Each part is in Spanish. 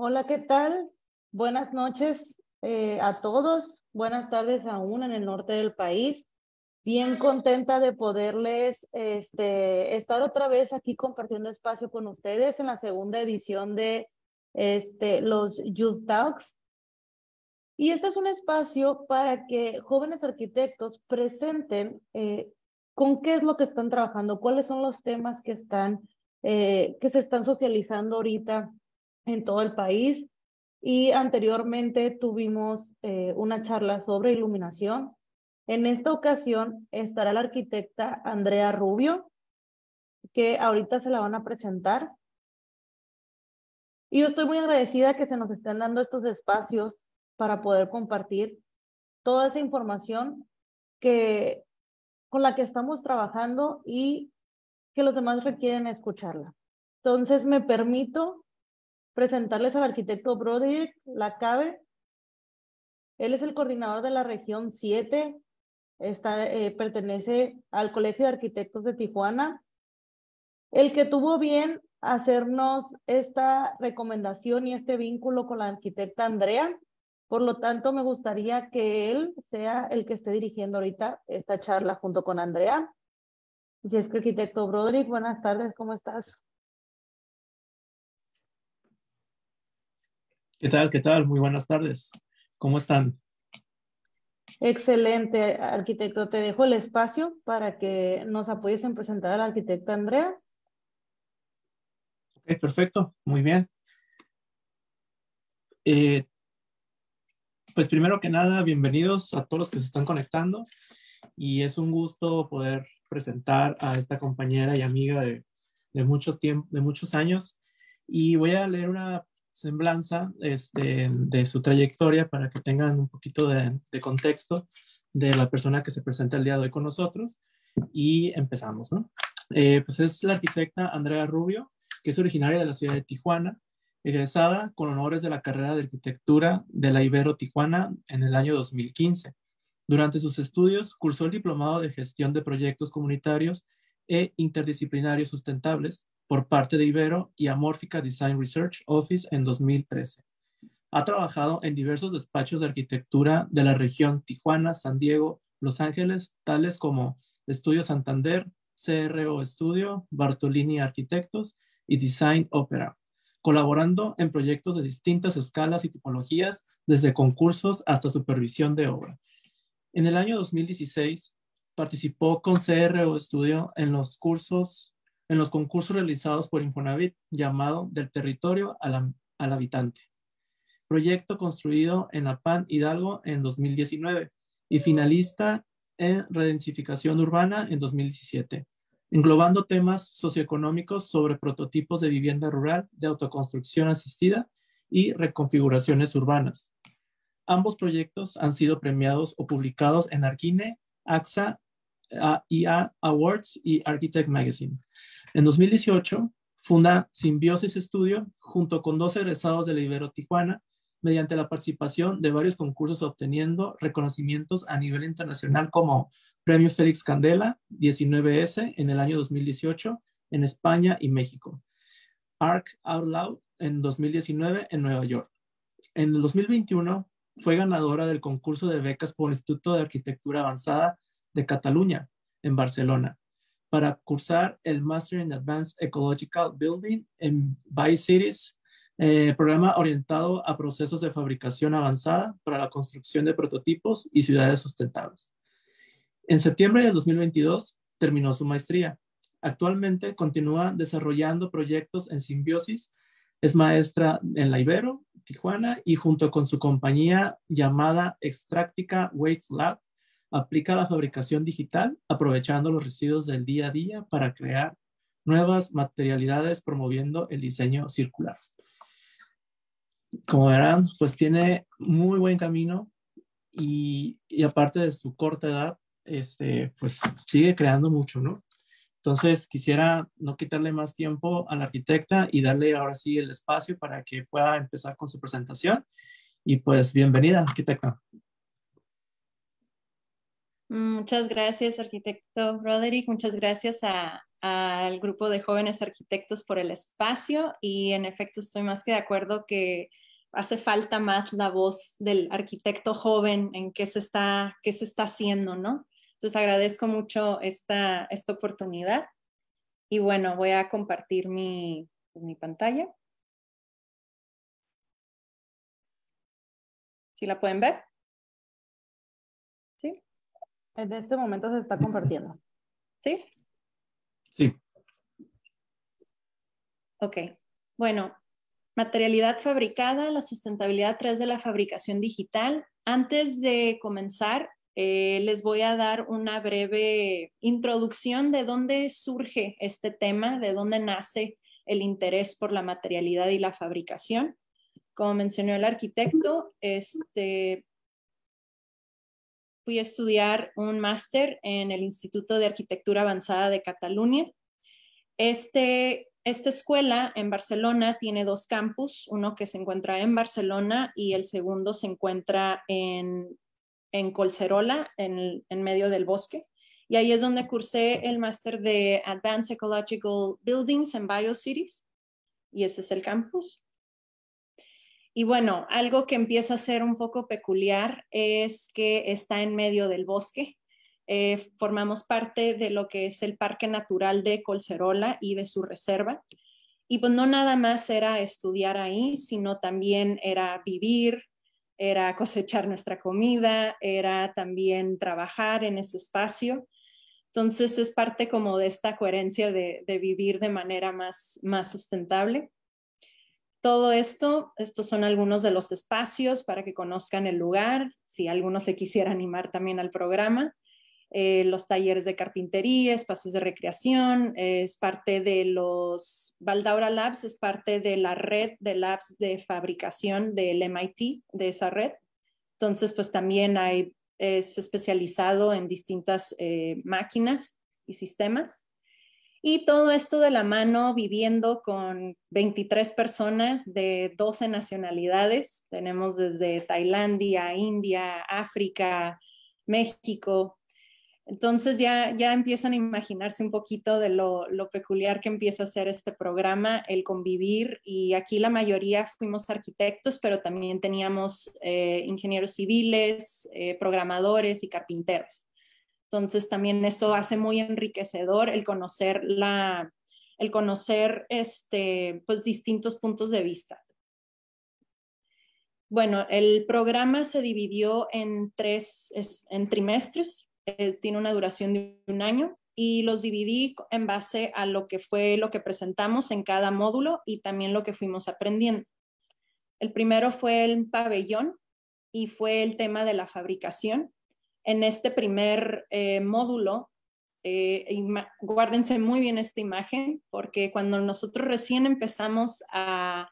Hola, ¿qué tal? Buenas noches eh, a todos. Buenas tardes aún en el norte del país. Bien contenta de poderles este, estar otra vez aquí compartiendo espacio con ustedes en la segunda edición de este, los Youth Talks. Y este es un espacio para que jóvenes arquitectos presenten eh, con qué es lo que están trabajando, cuáles son los temas que están, eh, que se están socializando ahorita en todo el país. Y anteriormente tuvimos eh, una charla sobre iluminación. En esta ocasión estará la arquitecta Andrea Rubio, que ahorita se la van a presentar. Y yo estoy muy agradecida que se nos estén dando estos espacios para poder compartir toda esa información que con la que estamos trabajando y que los demás requieren escucharla. Entonces, me permito presentarles al arquitecto Broderick Lacabe. Él es el coordinador de la región 7, está, eh, pertenece al Colegio de Arquitectos de Tijuana, el que tuvo bien hacernos esta recomendación y este vínculo con la arquitecta Andrea. Por lo tanto, me gustaría que él sea el que esté dirigiendo ahorita esta charla junto con Andrea. Y es que arquitecto Broderick, buenas tardes, ¿cómo estás? ¿Qué tal? ¿Qué tal? Muy buenas tardes. ¿Cómo están? Excelente, arquitecto. Te dejo el espacio para que nos apoyes en presentar a la arquitecta Andrea. Ok, perfecto. Muy bien. Eh, pues primero que nada, bienvenidos a todos los que se están conectando y es un gusto poder presentar a esta compañera y amiga de, muchos, de muchos años y voy a leer una semblanza este, de su trayectoria para que tengan un poquito de, contexto de la persona que se presenta el día de hoy con nosotros y empezamos, ¿no? Eh, pues es la arquitecta Andrea Rubio, que es originaria de la ciudad de Tijuana, egresada con honores de la carrera de arquitectura de la Ibero Tijuana en el año 2015. Durante sus estudios cursó el diplomado de gestión de proyectos comunitarios e interdisciplinarios sustentables por parte de Ibero y Amorphica Design Research Office en 2013. Ha trabajado en diversos despachos de arquitectura de la región Tijuana, San Diego, Los Ángeles, tales como Estudio Santander, CRO Studio, Bartolini Arquitectos y Design Opera colaborando en proyectos de distintas escalas y tipologías, desde concursos hasta supervisión de obra. En el año 2016 participó con CRO Studio en los cursos, en los concursos realizados por Infonavit llamado Del territorio al, habitante, proyecto construido en Apán Hidalgo en 2019 y finalista en redensificación urbana en 2017 englobando temas socioeconómicos sobre prototipos de vivienda rural, de autoconstrucción asistida y reconfiguraciones urbanas. Ambos proyectos han sido premiados o publicados en Arquine, AXA, IA Awards y Architect Magazine. En 2018, funda Simbiosis Studio junto con dos egresados de la Ibero Tijuana mediante la participación de varios concursos obteniendo reconocimientos a nivel internacional como Premio Félix Candela 19S en el año 2018 en España y México. Arc Out Loud en 2019 en Nueva York. En el 2021 fue ganadora del concurso de becas por el Instituto de Arquitectura Avanzada de Cataluña en Barcelona para cursar el Master in Advanced Ecological Building en Cities, eh, programa orientado a procesos de fabricación avanzada para la construcción de prototipos y ciudades sustentables. En septiembre de 2022 terminó su maestría. Actualmente continúa desarrollando proyectos en simbiosis. Es maestra en la Ibero, Tijuana, y junto con su compañía llamada Extractica Waste Lab, aplica la fabricación digital aprovechando los residuos del día a día para crear nuevas materialidades promoviendo el diseño circular. Como verán, pues tiene muy buen camino y, aparte de su corta edad, este, pues sigue creando mucho, ¿no? Entonces, quisiera no quitarle más tiempo a la arquitecta y darle ahora sí el espacio para que pueda empezar con su presentación. Y pues, bienvenida, arquitecta. Muchas gracias, arquitecto Broderick. Muchas gracias al grupo de jóvenes arquitectos por el espacio y en efecto estoy más que de acuerdo que hace falta más la voz del arquitecto joven en qué se está, qué se está haciendo, ¿no? Entonces agradezco mucho esta, esta oportunidad y bueno, voy a compartir mi, mi pantalla. ¿Sí la pueden ver? ¿Sí? En este momento se está compartiendo. ¿Sí? Sí. Ok. Bueno, materialidad fabricada, la sustentabilidad a través de la fabricación digital. Antes de comenzar, eh, les voy a dar una breve introducción de dónde surge este tema, de dónde nace el interés por la materialidad y la fabricación como mencionó el arquitecto, este, fui a estudiar un máster en el Instituto de Arquitectura Avanzada de Cataluña. Este, esta escuela en Barcelona tiene dos campus, uno que se encuentra en Barcelona y el segundo se encuentra en, en Colcerola, en, en medio del bosque. Y ahí es donde cursé el máster de Advanced Ecological Buildings and Biocities. Y ese es el campus. Y bueno, algo que empieza a ser un poco peculiar es que está en medio del bosque. Eh, formamos parte de lo que es el Parque Natural de Colcerola y de su reserva. Y pues no nada más era estudiar ahí, sino también era vivir, era cosechar nuestra comida, era también trabajar en ese espacio. Entonces es parte como de esta coherencia de, de vivir de manera más, más sustentable todo esto, estos son algunos de los espacios para que conozcan el lugar, si alguno se quisiera animar también al programa. Eh, los talleres de carpintería, espacios de recreación, es parte de los, Valdaura Labs es parte de la red de labs de fabricación del MIT, de esa red. Entonces, pues también hay, es especializado en distintas eh, máquinas y sistemas. Y todo esto de la mano viviendo con 23 personas de 12 nacionalidades. Tenemos desde Tailandia, India, África, México. Entonces ya, ya empiezan a imaginarse un poquito de lo, peculiar que empieza a ser este programa, el convivir. Y aquí la mayoría fuimos arquitectos, pero también teníamos eh, ingenieros civiles, eh, programadores y carpinteros. Entonces también eso hace muy enriquecedor el conocer la, el conocer este, pues distintos puntos de vista. Bueno, el programa se dividió en tres en trimestres, eh, tiene una duración de un año y los dividí en base a lo que fue lo que presentamos en cada módulo y también lo que fuimos aprendiendo. El primero fue el pabellón y fue el tema de la fabricación en este primer eh, módulo, eh, guárdense muy bien esta imagen, porque cuando nosotros recién empezamos a,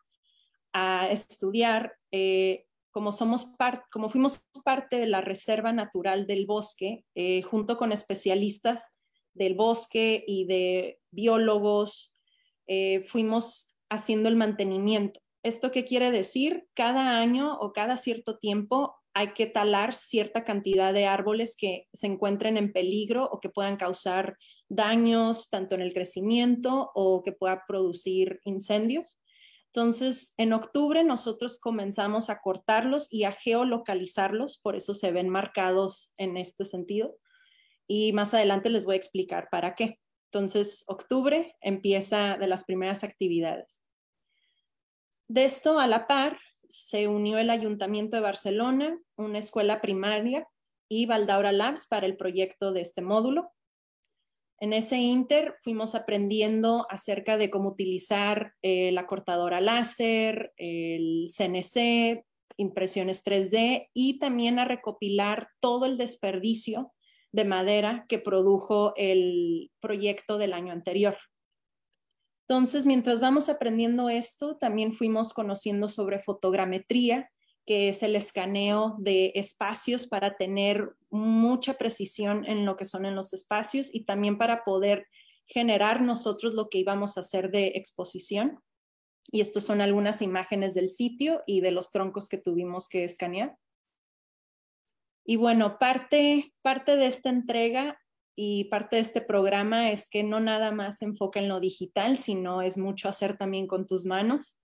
estudiar, eh, como, somos como fuimos parte de la Reserva Natural del Bosque, junto con especialistas del bosque y de biólogos, fuimos haciendo el mantenimiento. ¿Esto qué quiere decir? Cada año o cada cierto tiempo hay que talar cierta cantidad de árboles que se encuentren en peligro o que puedan causar daños tanto en el crecimiento o que pueda producir incendios. Entonces, en octubre nosotros comenzamos a cortarlos y a geolocalizarlos, por eso se ven marcados en este sentido. Y más adelante les voy a explicar para qué. Entonces, octubre empieza de las primeras actividades. De esto a la par, se unió el Ayuntamiento de Barcelona, una escuela primaria y Valdaura Labs para el proyecto de este módulo. En ese inter fuimos aprendiendo acerca de cómo utilizar eh, la cortadora láser, el CNC, impresiones 3D y también a recopilar todo el desperdicio de madera que produjo el proyecto del año anterior. Entonces, mientras vamos aprendiendo esto, también fuimos conociendo sobre fotogrametría, que es el escaneo de espacios para tener mucha precisión en lo que son en los espacios y también para poder generar nosotros lo que íbamos a hacer de exposición. Y estas son algunas imágenes del sitio y de los troncos que tuvimos que escanear. Y bueno, parte, parte de esta entrega y parte de este programa es que no nada más se enfoca en lo digital, sino es mucho hacer también con tus manos.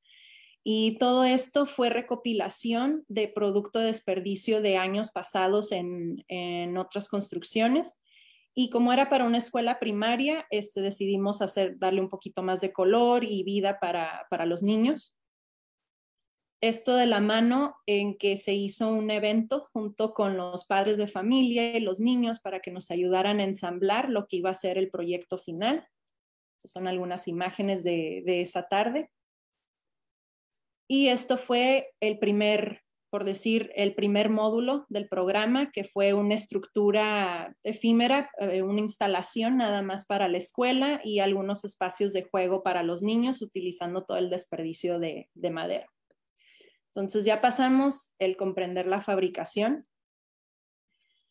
Y todo esto fue recopilación de producto de desperdicio de años pasados en, en otras construcciones. Y como era para una escuela primaria, este, decidimos hacer, darle un poquito más de color y vida para, para los niños esto de la mano en que se hizo un evento junto con los padres de familia y los niños para que nos ayudaran a ensamblar lo que iba a ser el proyecto final. Estas son algunas imágenes de, esa tarde. Y esto fue el primer, por decir, el primer módulo del programa, que fue una estructura efímera, eh, una instalación nada más para la escuela y algunos espacios de juego para los niños utilizando todo el desperdicio de madera. Entonces ya pasamos el comprender la fabricación.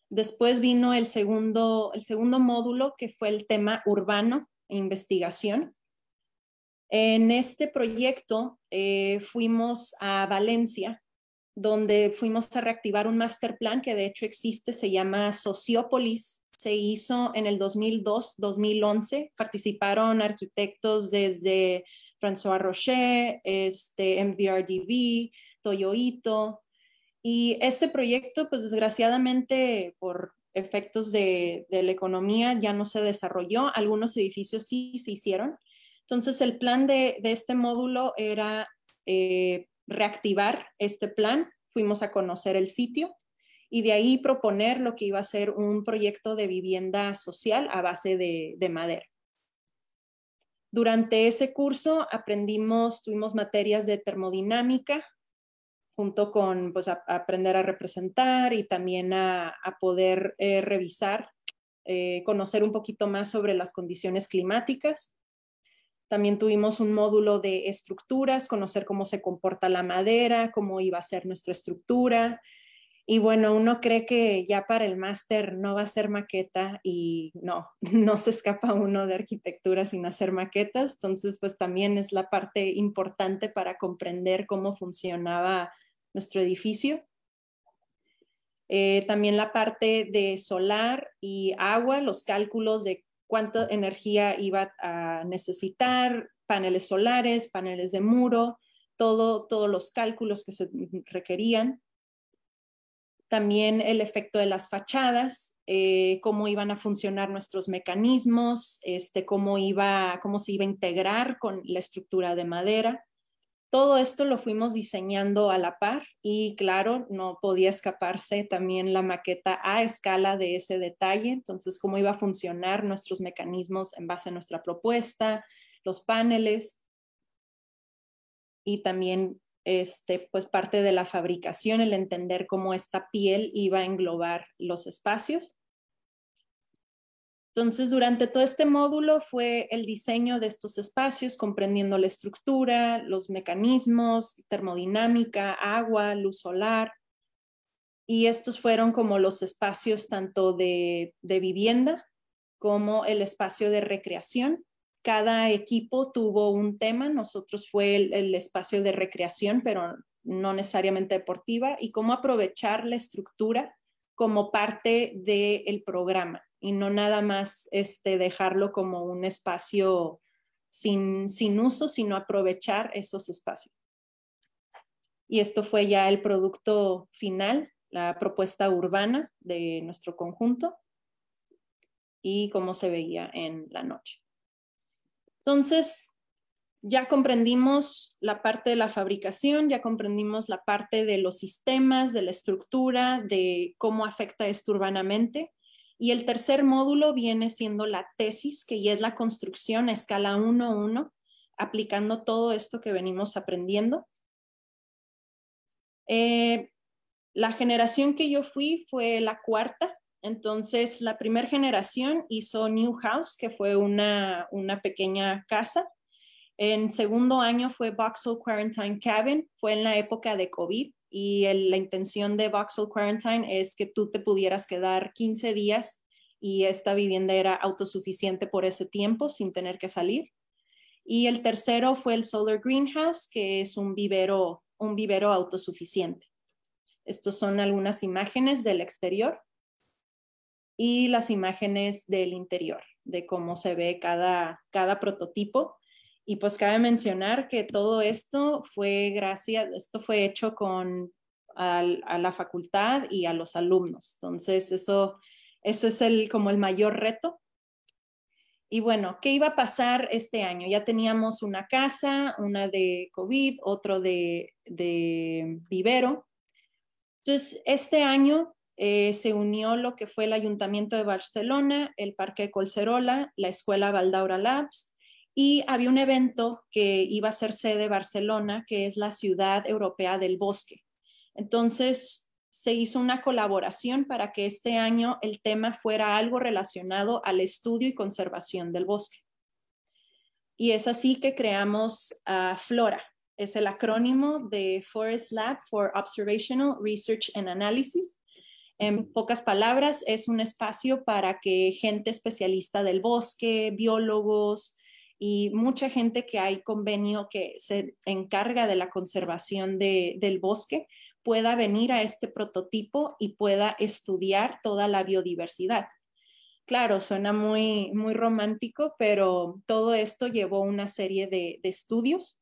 Después vino el segundo, el segundo módulo, que fue el tema urbano e investigación. En este proyecto eh, fuimos a Valencia, donde fuimos a reactivar un master plan que de hecho existe, se llama Sociópolis. Se hizo en el 2002-2011. Participaron arquitectos desde François Rocher, este, MVRDV, Toyoito. Y este proyecto, pues desgraciadamente por efectos de, la economía ya no se desarrolló. Algunos edificios sí se hicieron. Entonces el plan de, este módulo era eh, reactivar este plan. Fuimos a conocer el sitio y de ahí proponer lo que iba a ser un proyecto de vivienda social a base de madera. Durante ese curso aprendimos, tuvimos materias de termodinámica, junto con pues, aprender a representar y también a, poder eh, revisar, eh, conocer un poquito más sobre las condiciones climáticas. También tuvimos un módulo de estructuras, conocer cómo se comporta la madera, cómo iba a ser nuestra estructura, y bueno, uno cree que ya para el máster no va a ser maqueta y no, no se escapa uno de arquitectura sin hacer maquetas. Entonces, pues también es la parte importante para comprender cómo funcionaba nuestro edificio. Eh, también la parte de solar y agua, los cálculos de cuánta energía iba a necesitar, paneles solares, paneles de muro, todo, todos los cálculos que se requerían también el efecto de las fachadas, eh, cómo iban a funcionar nuestros mecanismos, este, cómo, iba, cómo se iba a integrar con la estructura de madera. Todo esto lo fuimos diseñando a la par y claro, no podía escaparse también la maqueta a escala de ese detalle, entonces cómo iba a funcionar nuestros mecanismos en base a nuestra propuesta, los paneles y también este, pues parte de la fabricación, el entender cómo esta piel iba a englobar los espacios. Entonces, durante todo este módulo fue el diseño de estos espacios, comprendiendo la estructura, los mecanismos, termodinámica, agua, luz solar. Y estos fueron como los espacios tanto de vivienda como el espacio de recreación cada equipo tuvo un tema, nosotros fue el, espacio de recreación, pero no necesariamente deportiva, y cómo aprovechar la estructura como parte del programa y no nada más este, dejarlo como un espacio sin, sin uso, sino aprovechar esos espacios. Y esto fue ya el producto final, la propuesta urbana de nuestro conjunto y cómo se veía en la noche. Entonces, ya comprendimos la parte de la fabricación, ya comprendimos la parte de los sistemas, de la estructura, de cómo afecta esto urbanamente. Y el tercer módulo viene siendo la tesis, que ya es la construcción a escala 1-1, aplicando todo esto que venimos aprendiendo. Eh, la generación que yo fui fue la cuarta, entonces, la primera generación hizo New House, que fue una, pequeña casa. En segundo año fue Vauxhall Quarantine Cabin, fue en la época de COVID y la intención de Vauxhall Quarantine es que tú te pudieras quedar 15 días y esta vivienda era autosuficiente por ese tiempo sin tener que salir. Y el tercero fue el Solar Greenhouse, que es un vivero, un vivero autosuficiente. Estas son algunas imágenes del exterior. Y las imágenes del interior, de cómo se ve cada, cada prototipo. Y pues cabe mencionar que todo esto fue gracias, esto fue hecho con a la facultad y a los alumnos. Entonces, eso, eso es el, como el mayor reto. Y bueno, ¿qué iba a pasar este año? Ya teníamos una casa, una de COVID, otro de, de vivero. Entonces, este año eh, se unió lo que fue el Ayuntamiento de Barcelona, el Parque Colcerola, la Escuela Valdaura Labs y había un evento que iba a ser sede Barcelona, que es la Ciudad Europea del Bosque. Entonces, se hizo una colaboración para que este año el tema fuera algo relacionado al estudio y conservación del bosque. Y es así que creamos Flora. Es el acrónimo de Forest Lab for Observational Research and Analysis. En pocas palabras, es un espacio para que gente especialista del bosque, biólogos y mucha gente que hay convenio que se encarga de la conservación del bosque pueda venir a este prototipo y pueda estudiar toda la biodiversidad. Claro, suena muy, muy romántico, pero todo esto llevó una serie de, estudios.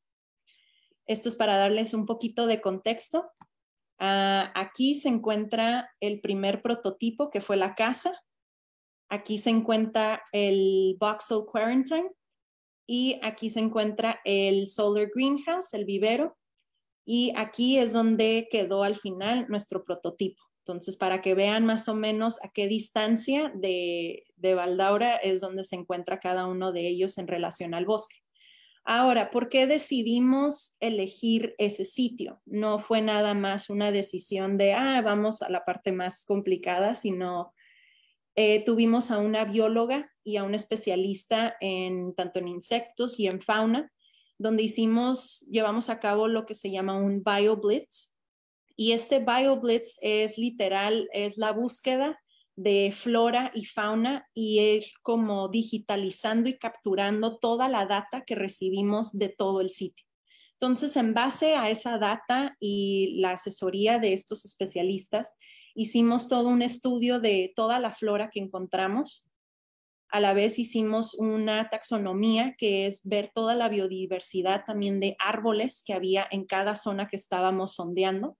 Esto es para darles un poquito de contexto. Ah, aquí se encuentra el primer prototipo que fue la casa. Aquí se encuentra el Vauxhall Quarantine y aquí se encuentra el Solar Greenhouse, el vivero. Y aquí es donde quedó al final nuestro prototipo. Entonces, para que vean más o menos a qué distancia de, de Valdaura es donde se encuentra cada uno de ellos en relación al bosque. Ahora, ¿por qué decidimos elegir ese sitio? No fue nada más una decisión de, ah, vamos a la parte más complicada, sino eh, tuvimos a una bióloga y a un especialista en tanto en insectos y en fauna donde hicimos, llevamos a cabo lo que se llama un BioBlitz. Y este BioBlitz es literal, es la búsqueda de flora y fauna y ir como digitalizando y capturando toda la data que recibimos de todo el sitio. Entonces, en base a esa data y la asesoría de estos especialistas, hicimos todo un estudio de toda la flora que encontramos a la vez hicimos una taxonomía que es ver toda la biodiversidad también de árboles que había en cada zona que estábamos sondeando.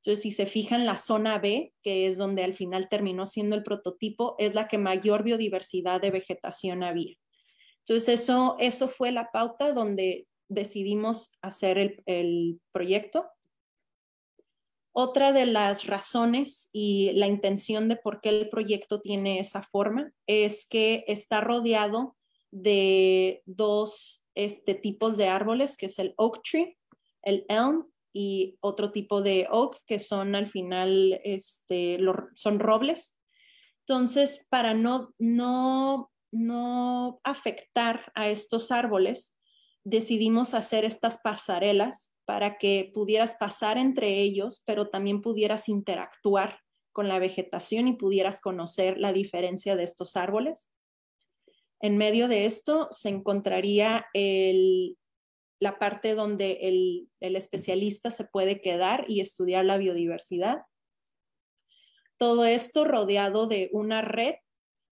Entonces, si se fijan, la zona B, que es donde al final terminó siendo el prototipo, es la que mayor biodiversidad de vegetación había. Entonces, eso, eso fue la pauta donde decidimos hacer el, el proyecto. Otra de las razones y la intención de por qué el proyecto tiene esa forma es que está rodeado de dos este, tipos de árboles, que es el oak tree, el elm y otro tipo de oak, que son al final, este, son robles. Entonces, para no, no, no afectar a estos árboles, decidimos hacer estas pasarelas para que pudieras pasar entre ellos, pero también pudieras interactuar con la vegetación y pudieras conocer la diferencia de estos árboles. En medio de esto se encontraría la parte donde el, el especialista se puede quedar y estudiar la biodiversidad. Todo esto rodeado de una red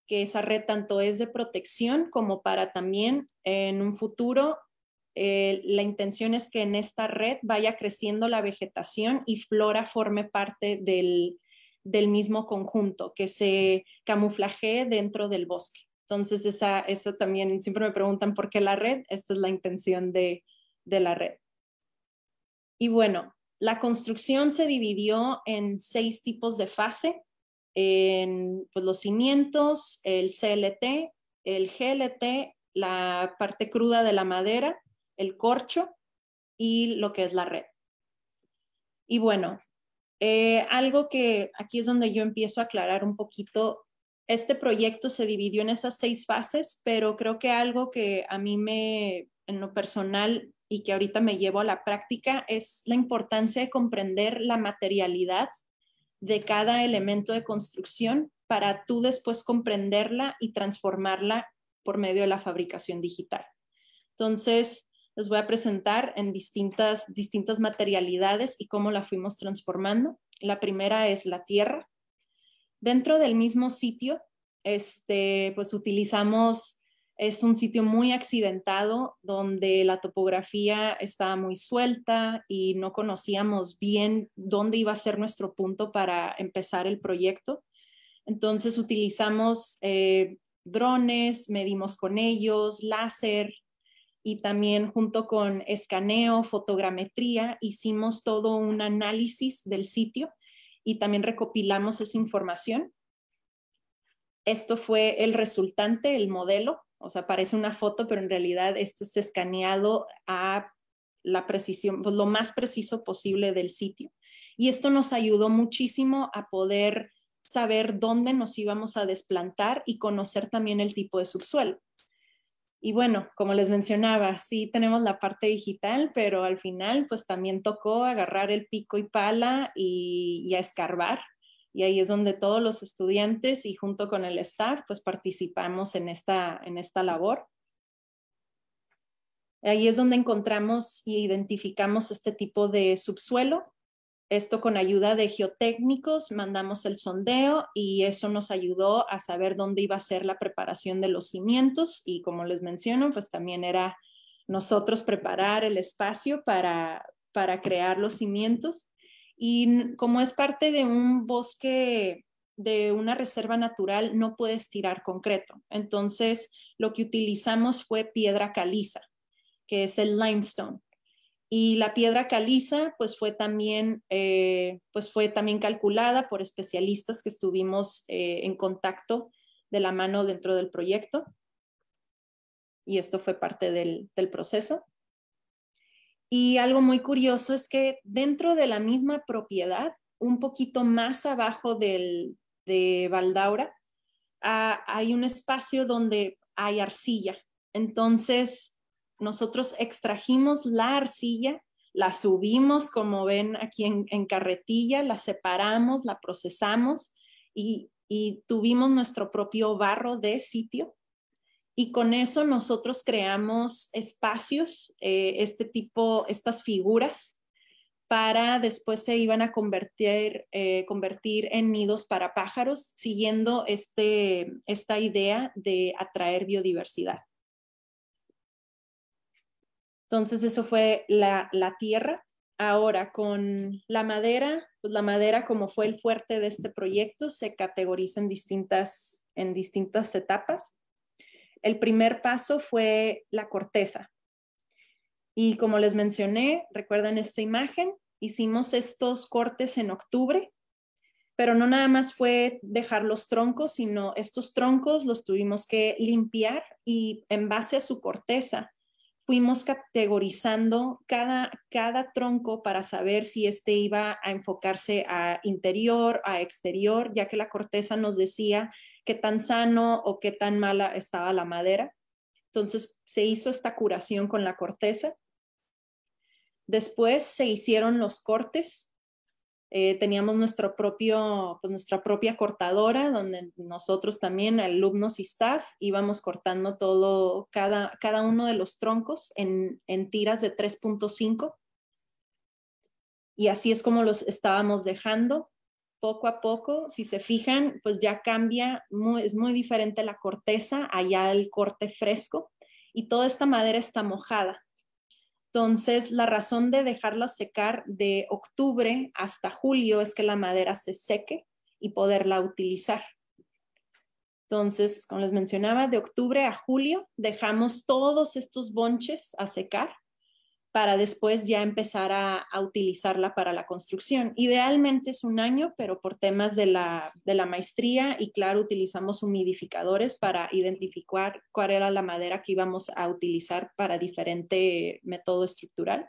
que esa red tanto es de protección como para también en un futuro eh, la intención es que en esta red vaya creciendo la vegetación y flora forme parte del, mismo conjunto, que se camuflaje dentro del bosque. Entonces, esa, también, siempre me preguntan por qué la red, esta es la intención de, la red. Y bueno, la construcción se dividió en seis tipos de fase, en pues, los cimientos, el CLT, el GLT, la parte cruda de la madera, el corcho y lo que es la red. Y bueno, eh, algo que aquí es donde yo empiezo a aclarar un poquito, este proyecto se dividió en esas seis fases, pero creo que algo que a mí me, en lo personal y que ahorita me llevo a la práctica es la importancia de comprender la materialidad de cada elemento de construcción para tú después comprenderla y transformarla por medio de la fabricación digital. Entonces, les voy a presentar en distintas, distintas materialidades y cómo la fuimos transformando. La primera es la tierra. Dentro del mismo sitio este, pues utilizamos, es un sitio muy accidentado donde la topografía estaba muy suelta y no conocíamos bien dónde iba a ser nuestro punto para empezar el proyecto. Entonces utilizamos eh, drones, medimos con ellos, láser y también junto con escaneo, fotogrametría, hicimos todo un análisis del sitio y también recopilamos esa información. Esto fue el resultante, el modelo, o sea, parece una foto, pero en realidad esto es escaneado a la precisión, pues, lo más preciso posible del sitio. Y esto nos ayudó muchísimo a poder saber dónde nos íbamos a desplantar y conocer también el tipo de subsuelo. Y bueno, como les mencionaba, sí tenemos la parte digital, pero al final pues también tocó agarrar el pico y pala y, escarbar. Y ahí es donde todos los estudiantes y junto con el staff pues participamos en esta, en esta labor. Ahí es donde encontramos y identificamos este tipo de subsuelo esto con ayuda de geotécnicos, mandamos el sondeo y eso nos ayudó a saber dónde iba a ser la preparación de los cimientos y como les menciono, pues también era nosotros preparar el espacio para, para crear los cimientos. Y como es parte de un bosque, de una reserva natural, no puedes tirar concreto. Entonces, lo que utilizamos fue piedra caliza, que es el limestone. Y la piedra caliza, pues fue también, eh, pues fue también calculada por especialistas que estuvimos eh, en contacto de la mano dentro del proyecto. Y esto fue parte del, del proceso. Y algo muy curioso es que dentro de la misma propiedad, un poquito más abajo del, de Valdaura, hay un espacio donde hay arcilla. Entonces, nosotros extrajimos la arcilla, la subimos, como ven aquí en, carretilla, la separamos, la procesamos y, tuvimos nuestro propio barro de sitio. Y con eso nosotros creamos espacios, eh, este tipo, estas figuras, para después se iban a convertir, eh, convertir en nidos para pájaros, siguiendo este, esta idea de atraer biodiversidad. Entonces, eso fue la, tierra. Ahora, con la madera, pues la madera, como fue el fuerte de este proyecto, se categoriza en distintas, en distintas etapas. El primer paso fue la corteza. Y como les mencioné, recuerdan esta imagen, hicimos estos cortes en octubre, pero no nada más fue dejar los troncos, sino estos troncos los tuvimos que limpiar y en base a su corteza fuimos categorizando cada, cada tronco para saber si este iba a enfocarse a interior, a exterior, ya que la corteza nos decía qué tan sano o qué tan mala estaba la madera. Entonces se hizo esta curación con la corteza. Después se hicieron los cortes eh, teníamos nuestro propio, pues nuestra propia cortadora, donde nosotros también, alumnos y staff, íbamos cortando todo, cada, cada uno de los troncos en, en tiras de 3.5. Y así es como los estábamos dejando poco a poco. Si se fijan, pues ya cambia, es muy diferente la corteza, allá el corte fresco y toda esta madera está mojada. Entonces, la razón de dejarla secar de octubre hasta julio es que la madera se seque y poderla utilizar. Entonces, como les mencionaba, de octubre a julio dejamos todos estos bonches a secar para después ya empezar a, utilizarla para la construcción. Idealmente es un año, pero por temas de la, de la maestría y claro, utilizamos humidificadores para identificar cuál era la madera que íbamos a utilizar para diferente método estructural.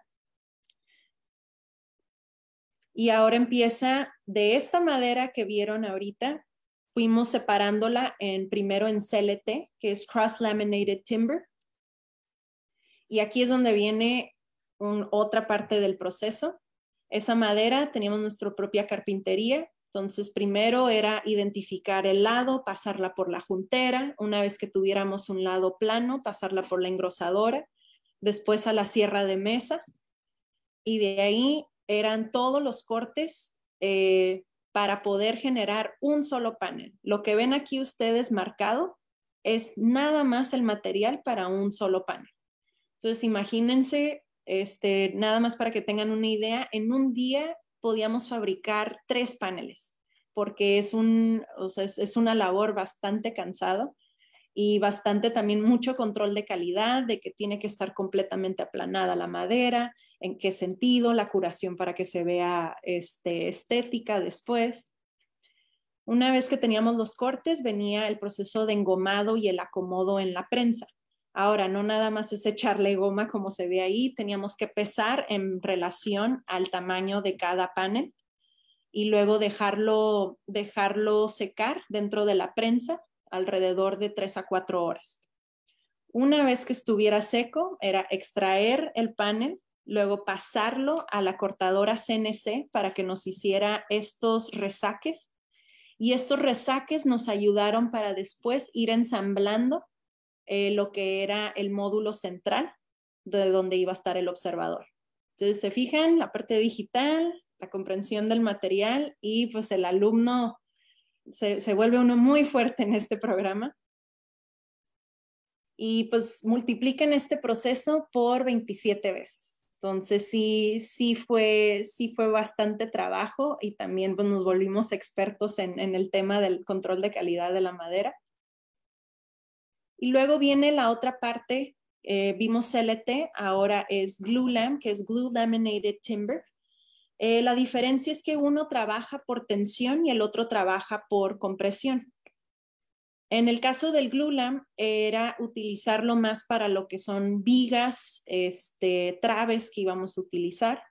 Y ahora empieza de esta madera que vieron ahorita, fuimos separándola en primero en CLT, que es Cross Laminated Timber. Y aquí es donde viene otra parte del proceso. Esa madera teníamos nuestra propia carpintería. Entonces, primero era identificar el lado, pasarla por la juntera. Una vez que tuviéramos un lado plano, pasarla por la engrosadora. Después a la sierra de mesa. Y de ahí eran todos los cortes eh, para poder generar un solo panel. Lo que ven aquí ustedes marcado es nada más el material para un solo panel. Entonces, imagínense, este, nada más para que tengan una idea, en un día podíamos fabricar tres paneles, porque es, un, es, es una labor bastante cansada y bastante también mucho control de calidad, de que tiene que estar completamente aplanada la madera, en qué sentido, la curación para que se vea este, estética después. Una vez que teníamos los cortes, venía el proceso de engomado y el acomodo en la prensa. Ahora, no nada más es echarle goma como se ve ahí, teníamos que pesar en relación al tamaño de cada panel y luego dejarlo, dejarlo secar dentro de la prensa alrededor de tres a cuatro horas. Una vez que estuviera seco, era extraer el panel, luego pasarlo a la cortadora CNC para que nos hiciera estos resaques. Y estos resaques nos ayudaron para después ir ensamblando eh, lo que era el módulo central de donde iba a estar el observador. Entonces, se fijan, la parte digital, la comprensión del material y pues el alumno se, vuelve uno muy fuerte en este programa. Y pues multipliquen este proceso por 27 veces. Entonces sí, sí fue, sí fue bastante trabajo y también pues, nos volvimos expertos en, el tema del control de calidad de la madera. Y luego viene la otra parte, eh, vimos CLT, ahora es Glue que es Glue Laminated Timber. Eh, la diferencia es que uno trabaja por tensión y el otro trabaja por compresión. En el caso del glulam era utilizarlo más para lo que son vigas, este, traves que íbamos a utilizar.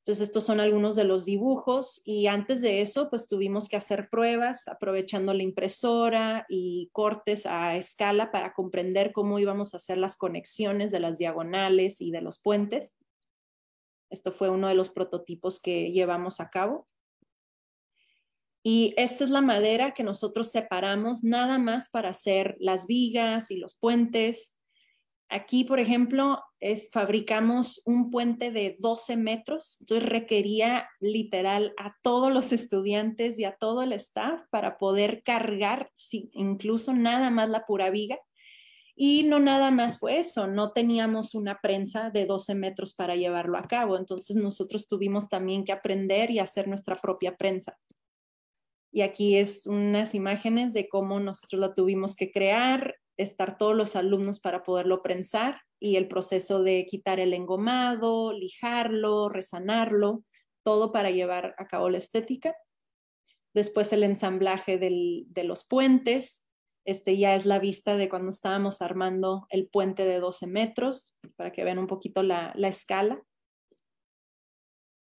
Entonces, estos son algunos de los dibujos y antes de eso, pues tuvimos que hacer pruebas aprovechando la impresora y cortes a escala para comprender cómo íbamos a hacer las conexiones de las diagonales y de los puentes. Esto fue uno de los prototipos que llevamos a cabo. Y esta es la madera que nosotros separamos nada más para hacer las vigas y los puentes. Aquí, por ejemplo, es, fabricamos un puente de 12 metros, entonces requería literal a todos los estudiantes y a todo el staff para poder cargar incluso nada más la pura viga y no nada más fue eso, no teníamos una prensa de 12 metros para llevarlo a cabo, entonces nosotros tuvimos también que aprender y hacer nuestra propia prensa. Y aquí es unas imágenes de cómo nosotros lo tuvimos que crear, estar todos los alumnos para poderlo prensar y el proceso de quitar el engomado, lijarlo, resanarlo, todo para llevar a cabo la estética. Después el ensamblaje de los puentes, este ya es la vista de cuando estábamos armando el puente de 12 metros, para que vean un poquito la, escala.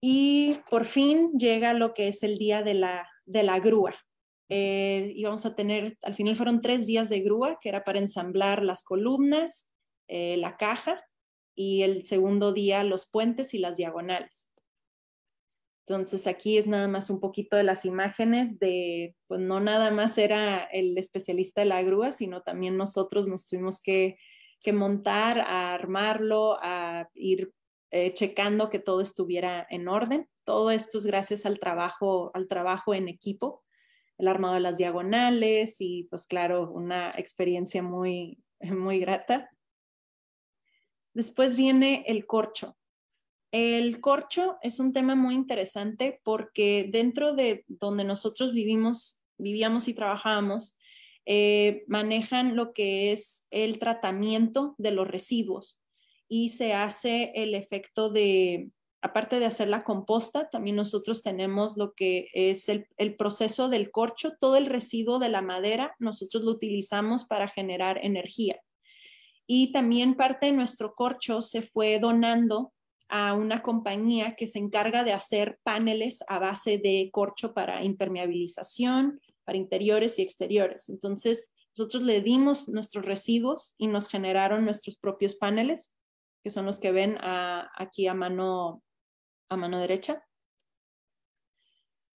Y por fin llega lo que es el día de la, de la grúa. Eh, íbamos a tener, al final fueron tres días de grúa, que era para ensamblar las columnas, eh, la caja, y el segundo día los puentes y las diagonales. Entonces aquí es nada más un poquito de las imágenes de, pues no nada más era el especialista de la grúa, sino también nosotros nos tuvimos que, montar, a armarlo, a ir eh, checando que todo estuviera en orden. Todo esto es gracias al trabajo, al trabajo en equipo, el armado de las diagonales y pues claro, una experiencia muy, muy grata. Después viene el corcho. El corcho es un tema muy interesante porque dentro de donde nosotros vivimos, vivíamos y trabajábamos, eh, manejan lo que es el tratamiento de los residuos y se hace el efecto de, aparte de hacer la composta, también nosotros tenemos lo que es el, proceso del corcho, todo el residuo de la madera, nosotros lo utilizamos para generar energía. Y también parte de nuestro corcho se fue donando a una compañía que se encarga de hacer paneles a base de corcho para impermeabilización, para interiores y exteriores. Entonces, nosotros le dimos nuestros residuos y nos generaron nuestros propios paneles, que son los que ven aquí a mano, a mano derecha.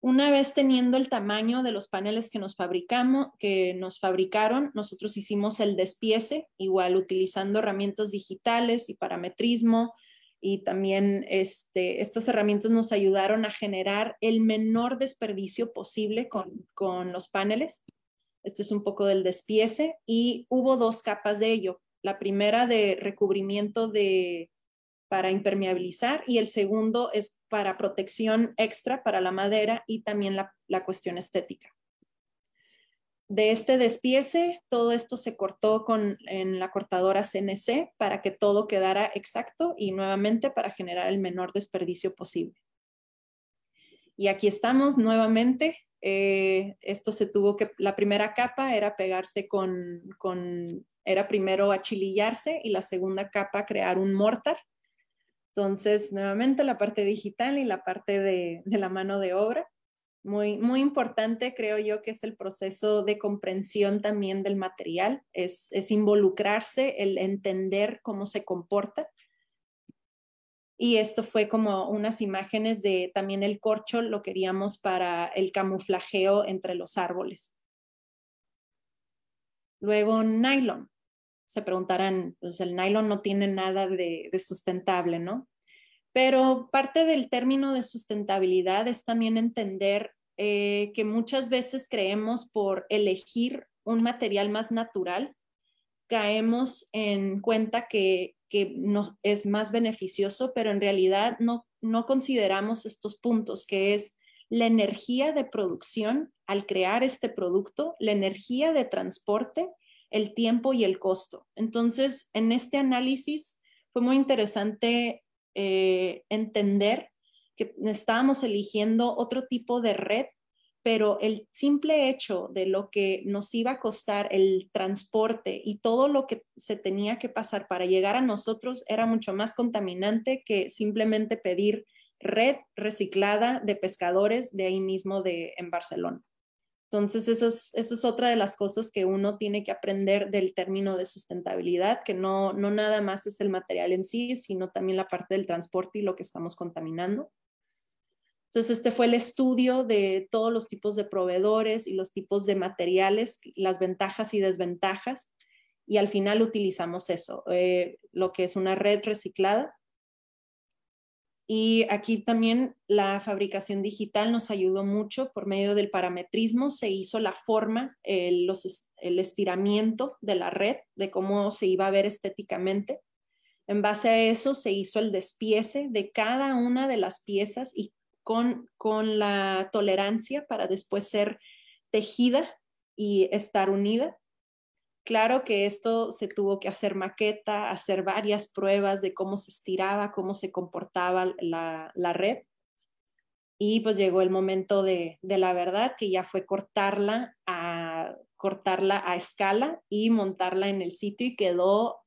Una vez teniendo el tamaño de los paneles que nos fabricamos, que nos fabricaron, nosotros hicimos el despiece, igual utilizando herramientas digitales y parametrismo, y también este, estas herramientas nos ayudaron a generar el menor desperdicio posible con, con los paneles. Este es un poco del despiece y hubo dos capas de ello. La primera de recubrimiento de, para impermeabilizar y el segundo es para protección extra para la madera y también la, cuestión estética de este despiece, todo esto se cortó con, en la cortadora CNC para que todo quedara exacto y nuevamente para generar el menor desperdicio posible. Y aquí estamos nuevamente. Eh, esto se tuvo que, la primera capa era pegarse con, con, era primero achilillarse y la segunda capa crear un mortar. Entonces, nuevamente la parte digital y la parte de la mano de obra muy, muy importante, creo yo, que es el proceso de comprensión también del material, es, es involucrarse, el entender cómo se comporta. Y esto fue como unas imágenes de también el corcho, lo queríamos para el camuflajeo entre los árboles. Luego, nylon. Se preguntarán, pues el nylon no tiene nada de, sustentable, ¿no? Pero parte del término de sustentabilidad es también entender eh, que muchas veces creemos por elegir un material más natural, caemos en cuenta que, que nos es más beneficioso, pero en realidad no, no consideramos estos puntos, que es la energía de producción al crear este producto, la energía de transporte, el tiempo y el costo. Entonces, en este análisis fue muy interesante eh, entender que estábamos eligiendo otro tipo de red, pero el simple hecho de lo que nos iba a costar el transporte y todo lo que se tenía que pasar para llegar a nosotros era mucho más contaminante que simplemente pedir red reciclada de pescadores de ahí mismo de, en Barcelona. Entonces, esa es, es, otra de las cosas que uno tiene que aprender del término de sustentabilidad, que no, no nada más es el material en sí, sino también la parte del transporte y lo que estamos contaminando. Entonces, este fue el estudio de todos los tipos de proveedores y los tipos de materiales, las ventajas y desventajas, y al final utilizamos eso, eh, lo que es una red reciclada y aquí también la fabricación digital nos ayudó mucho por medio del parametrismo. Se hizo la forma, el, estiramiento de la red, de cómo se iba a ver estéticamente. En base a eso se hizo el despiece de cada una de las piezas y con, con la tolerancia para después ser tejida y estar unida. Claro que esto se tuvo que hacer maqueta, hacer varias pruebas de cómo se estiraba, cómo se comportaba la, red. Y pues llegó el momento de, la verdad, que ya fue cortarla a, cortarla a escala y montarla en el sitio y quedó,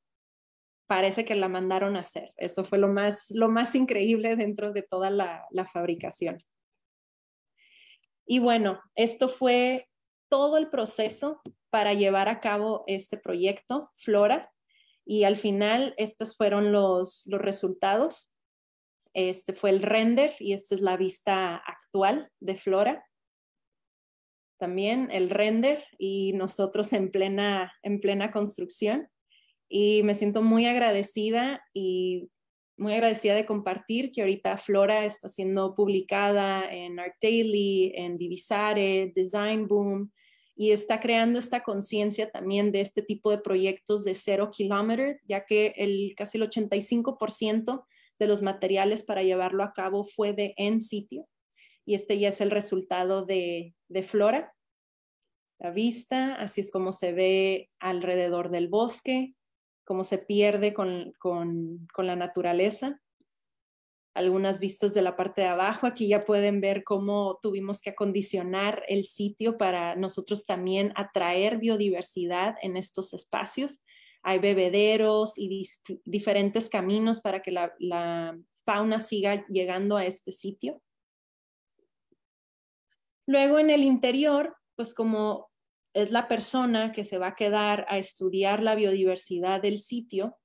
parece que la mandaron a hacer. Eso fue lo más, lo más increíble dentro de toda la, la fabricación. Y bueno, esto fue todo el proceso para llevar a cabo este proyecto, Flora, y al final estos fueron los, los resultados. Este fue el render y esta es la vista actual de Flora. También el render y nosotros en plena, en plena construcción. Y me siento muy agradecida y muy agradecida de compartir que ahorita Flora está siendo publicada en Art Daily, en Divisare, Design Boom, y está creando esta conciencia también de este tipo de proyectos de cero kilómetro, ya que el, casi el 85% de los materiales para llevarlo a cabo fue de en sitio. Y este ya es el resultado de, de Flora. La vista, así es como se ve alrededor del bosque, cómo se pierde con, con, con la naturaleza algunas vistas de la parte de abajo. Aquí ya pueden ver cómo tuvimos que acondicionar el sitio para nosotros también atraer biodiversidad en estos espacios. Hay bebederos y diferentes caminos para que la, la fauna siga llegando a este sitio. Luego en el interior, pues como es la persona que se va a quedar a estudiar la biodiversidad del sitio,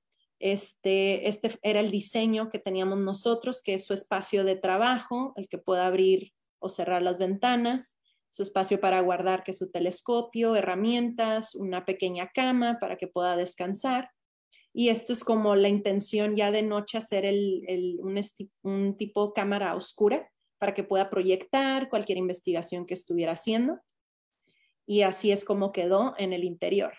este, este era el diseño que teníamos nosotros, que es su espacio de trabajo, el que pueda abrir o cerrar las ventanas, su espacio para guardar, que su telescopio, herramientas, una pequeña cama para que pueda descansar. Y esto es como la intención ya de noche hacer un, un tipo cámara oscura para que pueda proyectar cualquier investigación que estuviera haciendo. Y así es como quedó en el interior.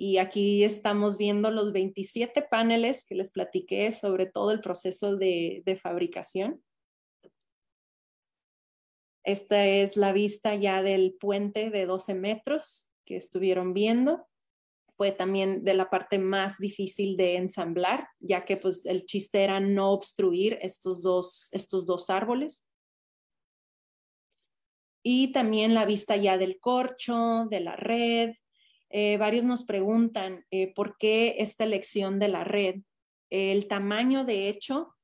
Y aquí estamos viendo los 27 paneles que les platiqué sobre todo el proceso de, fabricación. Esta es la vista ya del puente de 12 metros que estuvieron viendo fue también de la parte más difícil de ensamblar, ya que pues el chiste era no obstruir estos dos, estos dos árboles. Y también la vista ya del corcho, de la red. Eh, varios nos preguntan eh, por qué esta elección de la red. El tamaño, de hecho,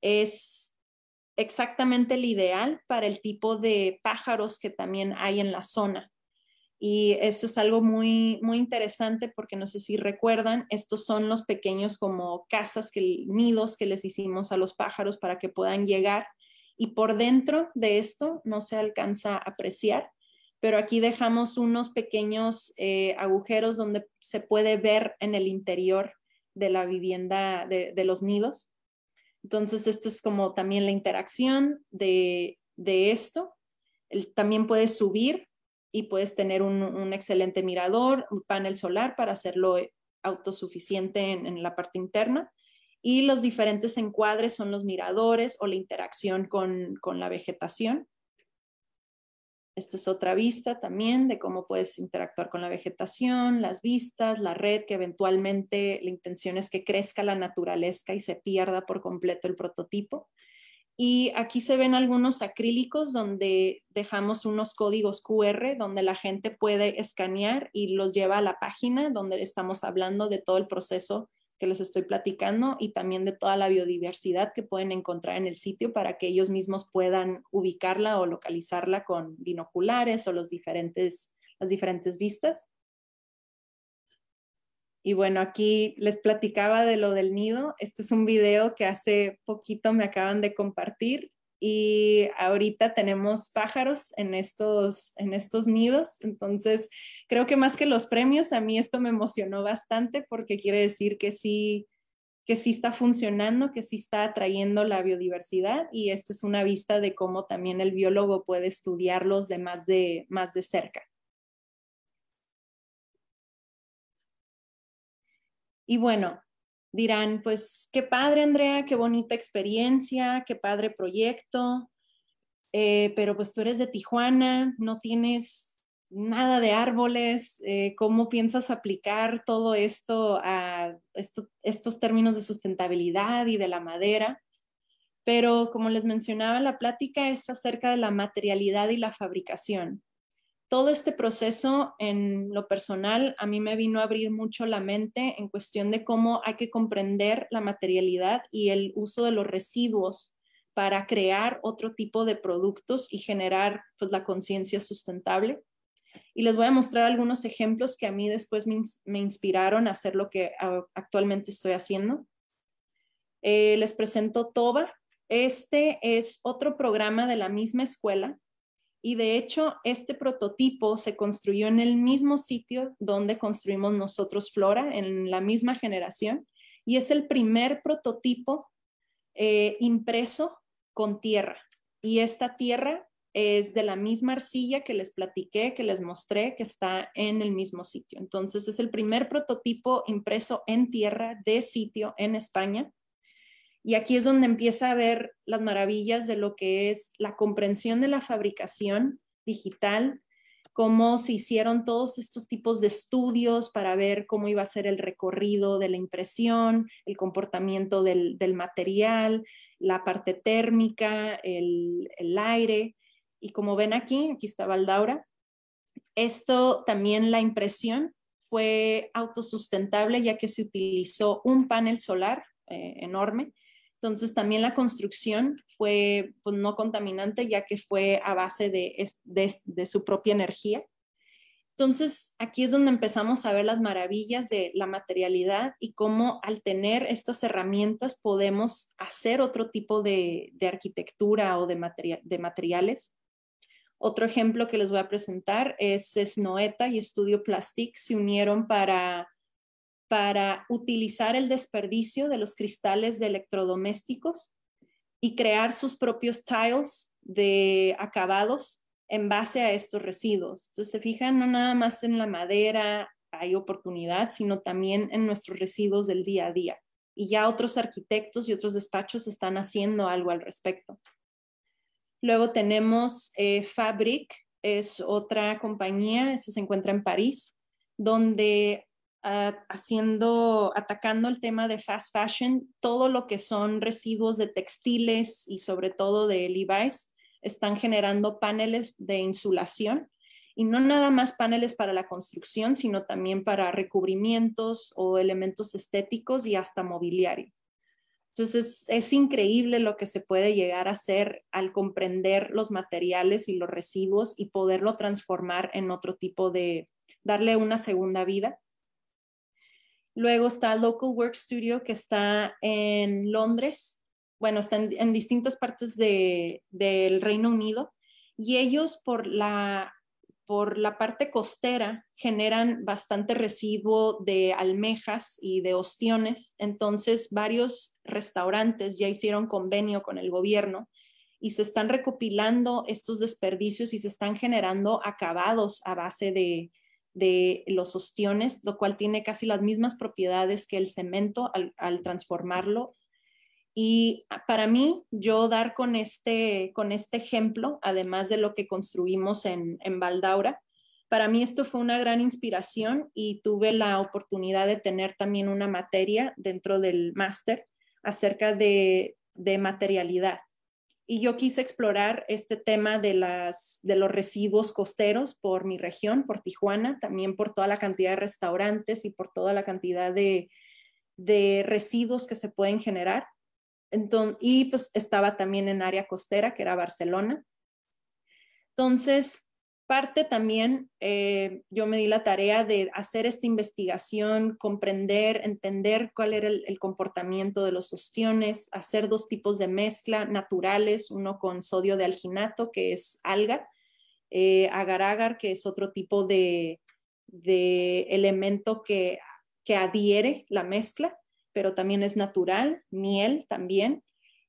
es exactamente el ideal para el tipo de pájaros que también hay en la zona. Y eso es algo muy, muy interesante porque no sé si recuerdan, estos son los pequeños como casas, que, nidos que les hicimos a los pájaros para que puedan llegar. Y por dentro de esto no se alcanza a apreciar, pero aquí dejamos unos pequeños eh, agujeros donde se puede ver en el interior de la vivienda de, los nidos. Entonces, esto es como también la interacción de, esto. también puede subir y puedes tener un, excelente mirador, un panel solar para hacerlo autosuficiente en, la parte interna. Y los diferentes encuadres son los miradores o la interacción con, con la vegetación. Esta es otra vista también de cómo puedes interactuar con la vegetación, las vistas, la red, que eventualmente la intención es que crezca la naturaleza y se pierda por completo el prototipo. Y aquí se ven algunos acrílicos donde dejamos unos códigos QR donde la gente puede escanear y los lleva a la página donde estamos hablando de todo el proceso que les estoy platicando y también de toda la biodiversidad que pueden encontrar en el sitio para que ellos mismos puedan ubicarla o localizarla con binoculares o los diferentes, las diferentes vistas. Y bueno, aquí les platicaba de lo del nido. Este es un video que hace poquito me acaban de compartir y ahorita tenemos pájaros en estos, en estos nidos. Entonces, creo que más que los premios, a mí esto me emocionó bastante porque quiere decir que sí, que sí está funcionando, que sí está atrayendo la biodiversidad y esta es una vista de cómo también el biólogo puede estudiarlos de más de, más de cerca. Y bueno, dirán, pues qué padre, Andrea, qué bonita experiencia, qué padre proyecto, eh, pero pues tú eres de Tijuana, no tienes nada de árboles, eh, ¿cómo piensas aplicar todo esto a estos términos de sustentabilidad y de la madera? Pero como les mencionaba, la plática es acerca de la materialidad y la fabricación todo este proceso en lo personal a mí me vino a abrir mucho la mente en cuestión de cómo hay que comprender la materialidad y el uso de los residuos para crear otro tipo de productos y generar pues, la conciencia sustentable. Y les voy a mostrar algunos ejemplos que a mí después me, inspiraron a hacer lo que actualmente estoy haciendo. Eh, les presento TOBA. Este es otro programa de la misma escuela y de hecho, este prototipo se construyó en el mismo sitio donde construimos nosotros Flora, en la misma generación, y es el primer prototipo eh, impreso con tierra. Y esta tierra es de la misma arcilla que les platiqué, que les mostré, que está en el mismo sitio. Entonces, es el primer prototipo impreso en tierra de sitio en España y aquí es donde empieza a ver las maravillas de lo que es la comprensión de la fabricación digital, cómo se hicieron todos estos tipos de estudios para ver cómo iba a ser el recorrido de la impresión, el comportamiento del, material, la parte térmica, el, aire. Y como ven aquí, aquí está Valdaura, esto también la impresión fue autosustentable ya que se utilizó un panel solar eh, enorme entonces también la construcción fue pues, no contaminante ya que fue a base de, su propia energía. Entonces aquí es donde empezamos a ver las maravillas de la materialidad y cómo al tener estas herramientas podemos hacer otro tipo de, de arquitectura o de, de materiales. Otro ejemplo que les voy a presentar es Snoeta y Estudio Plastic se unieron para para utilizar el desperdicio de los cristales de electrodomésticos y crear sus propios tiles de acabados en base a estos residuos. Entonces, se fijan, no nada más en la madera hay oportunidad, sino también en nuestros residuos del día a día. Y ya otros arquitectos y otros despachos están haciendo algo al respecto. Luego tenemos eh, Fabric, es otra compañía, se encuentra en París, donde ah, haciendo, atacando el tema de fast fashion, todo lo que son residuos de textiles y sobre todo de Levi's, están generando paneles de insulación y no nada más paneles para la construcción, sino también para recubrimientos o elementos estéticos y hasta mobiliario. Entonces, es, increíble lo que se puede llegar a hacer al comprender los materiales y los residuos y poderlo transformar en otro tipo de, darle una segunda vida. Luego está Local Work Studio, que está en Londres. Bueno, está en, distintas partes del Reino Unido. Y ellos, por la por la parte costera generan bastante residuo de almejas y de ostiones, entonces varios restaurantes ya hicieron convenio con el gobierno y se están recopilando estos desperdicios y se están generando acabados a base de, los ostiones, lo cual tiene casi las mismas propiedades que el cemento al transformarlo y para mí, yo dar con este, con este ejemplo, además de lo que construimos en, en Valdaura, para mí esto fue una gran inspiración y tuve la oportunidad de tener también una materia dentro del máster acerca de, de materialidad. Y yo quise explorar este tema de, las, de los residuos costeros por mi región, por Tijuana, también por toda la cantidad de restaurantes y por toda la cantidad de, de residuos que se pueden generar y pues estaba también en área costera, que era Barcelona. Entonces, parte también, eh, yo me di la tarea de hacer esta investigación, comprender, entender cuál era el, comportamiento de los ostiones, hacer dos tipos de mezcla naturales, uno con sodio de alginato, que es alga, eh, agar-agar, que es otro tipo de, elemento que, que adhiere la mezcla, pero también es natural, miel también.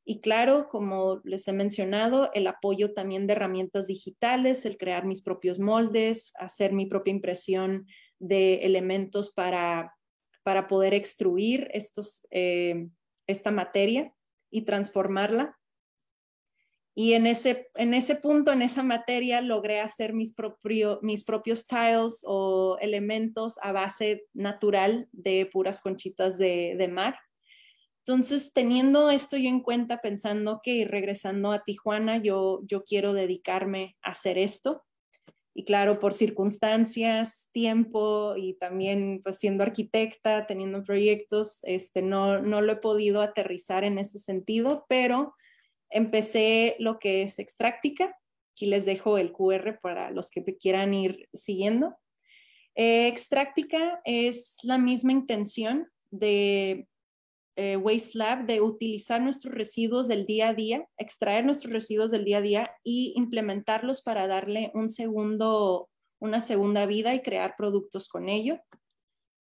Y claro, como les he mencionado, el apoyo también de herramientas digitales, el crear mis propios moldes, hacer mi propia impresión de elementos para, para poder extruir estos, eh, esta materia y transformarla y en ese, en ese punto, en esa materia, logré hacer mis, propio, mis propios tiles o elementos a base natural de puras conchitas de, de mar. Entonces, teniendo esto yo en cuenta, pensando que regresando a Tijuana, yo, yo quiero dedicarme a hacer esto. Y claro, por circunstancias, tiempo y también pues siendo arquitecta, teniendo proyectos, este, no, no lo he podido aterrizar en ese sentido, pero empecé lo que es Extractica. Aquí les dejo el QR para los que quieran ir siguiendo. Eh, Extractica es la misma intención de eh, Waste Lab de utilizar nuestros residuos del día a día, extraer nuestros residuos del día a día y implementarlos para darle un segundo, una segunda vida y crear productos con ello.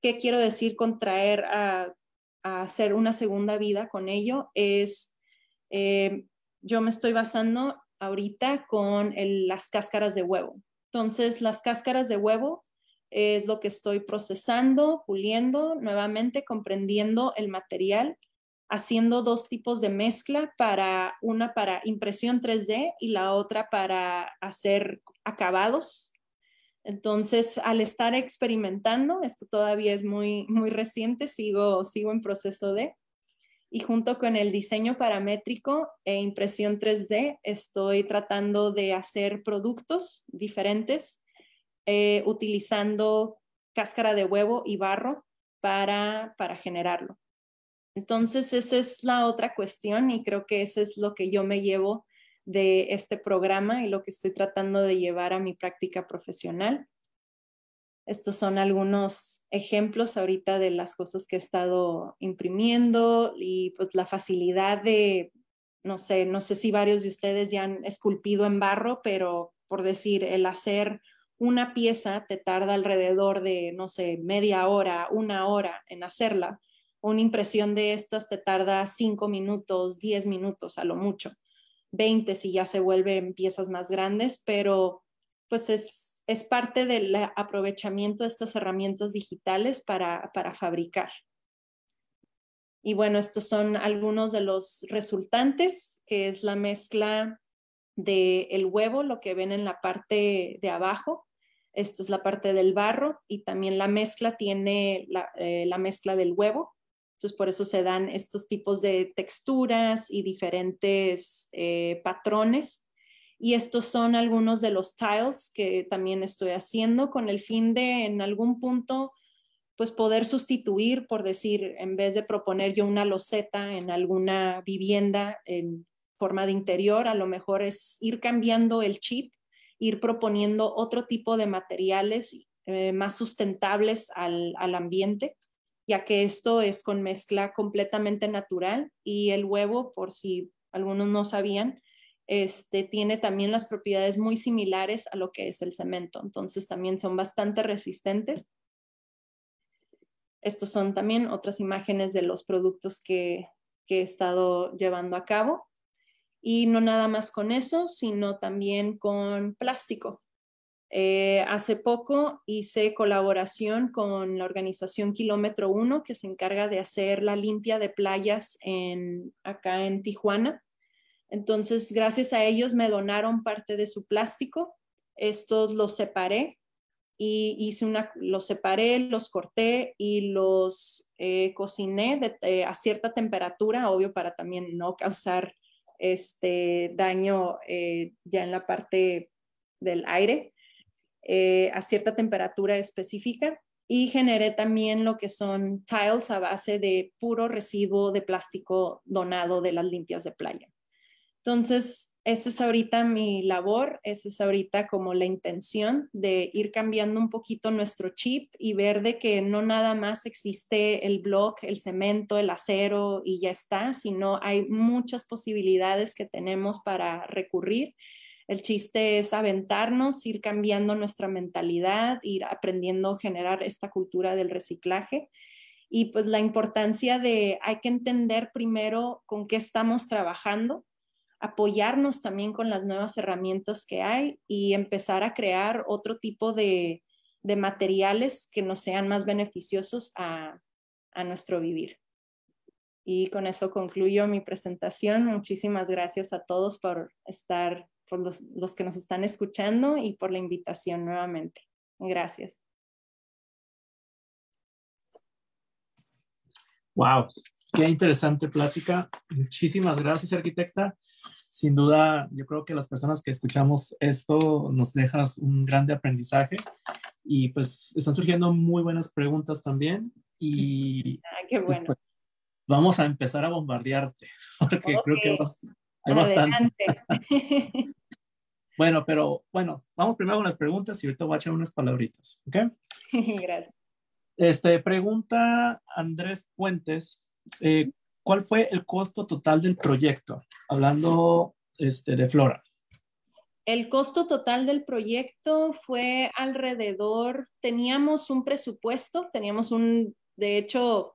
¿Qué quiero decir con traer a, hacer una segunda vida con ello? Es eh, yo me estoy basando ahorita con las cáscaras de huevo. Entonces, las cáscaras de huevo es lo que estoy procesando, puliendo, nuevamente comprendiendo el material, haciendo dos tipos de mezcla para una para impresión 3D y la otra para hacer acabados. Entonces, al estar experimentando, esto todavía es muy muy reciente, sigo sigo en proceso de y junto con el diseño paramétrico e impresión 3D estoy tratando de hacer productos diferentes eh, utilizando cáscara de huevo y barro para, para generarlo. Entonces, esa es la otra cuestión y creo que eso es lo que yo me llevo de este programa y lo que estoy tratando de llevar a mi práctica profesional. Estos son algunos ejemplos ahorita de las cosas que he estado imprimiendo y pues la facilidad de, no sé, no sé si varios de ustedes ya han esculpido en barro, pero por decir, el hacer una pieza te tarda alrededor de, no sé, media hora, una hora en hacerla. Una impresión de estas te tarda cinco minutos, diez minutos a lo mucho, veinte si ya se vuelven piezas más grandes, pero pues es, es parte del aprovechamiento de estas herramientas digitales para, para fabricar. Y bueno, estos son algunos de los resultantes, que es la mezcla del el huevo, lo que ven en la parte de abajo. Esto es la parte del barro y también la mezcla tiene la, eh, mezcla del huevo. Entonces, por eso se dan estos tipos de texturas y diferentes eh, patrones. Y estos son algunos de los tiles que también estoy haciendo con el fin de en algún punto pues poder sustituir, por decir, en vez de proponer yo una loseta en alguna vivienda en forma de interior, a lo mejor es ir cambiando el chip ir proponiendo otro tipo de materiales eh, más sustentables al, ambiente, ya que esto es con mezcla completamente natural y el huevo, por si algunos no sabían, este, tiene también las propiedades muy similares a lo que es el cemento, entonces también son bastante resistentes. Estos son también otras imágenes de los productos que he estado llevando a cabo. Y no nada más con eso, sino también con plástico. Eh, hace poco hice colaboración con la organización Kilómetro 1, que se encarga de hacer la limpia de playas en, acá en Tijuana. Entonces, gracias a ellos me donaron parte de su plástico. Estos los separé y hice una, los separé, los corté y los eh, cociné eh, a cierta temperatura, obvio, para también no causar este daño eh, ya en la parte del aire eh, a cierta temperatura específica y generé también lo que son tiles a base de puro residuo de plástico donado de las limpias de playa. Entonces, esa es ahorita mi labor, esa es ahorita como la intención de ir cambiando un poquito nuestro chip y ver de que no nada más existe el block, el cemento, el acero y ya está, sino hay muchas posibilidades que tenemos para recurrir. El chiste es aventarnos, ir cambiando nuestra mentalidad, ir aprendiendo a generar esta cultura del reciclaje y pues la importancia de hay que entender primero con qué estamos trabajando apoyarnos también con las nuevas herramientas que hay y empezar a crear otro tipo de, materiales que nos sean más beneficiosos a, nuestro vivir. Y con eso concluyo mi presentación. Muchísimas gracias a todos por estar, por los, los que nos están escuchando y por la invitación nuevamente. Gracias. Wow, qué interesante plática. Muchísimas gracias, arquitecta. Sin duda, yo creo que las personas que escuchamos esto nos dejas un grande aprendizaje y pues están surgiendo muy buenas preguntas también y, ah, qué bueno. Pues, vamos a empezar a bombardearte porque creo que hay bastante. bueno, pero bueno, vamos primero con las preguntas y ahorita voy a echar unas palabritas, ¿ok? Gracias. Este, pregunta Andrés Puentes, eh, ¿cuál fue el costo total del proyecto? Hablando este, de Flora. El costo total del proyecto fue alrededor, teníamos un presupuesto, teníamos un, de hecho,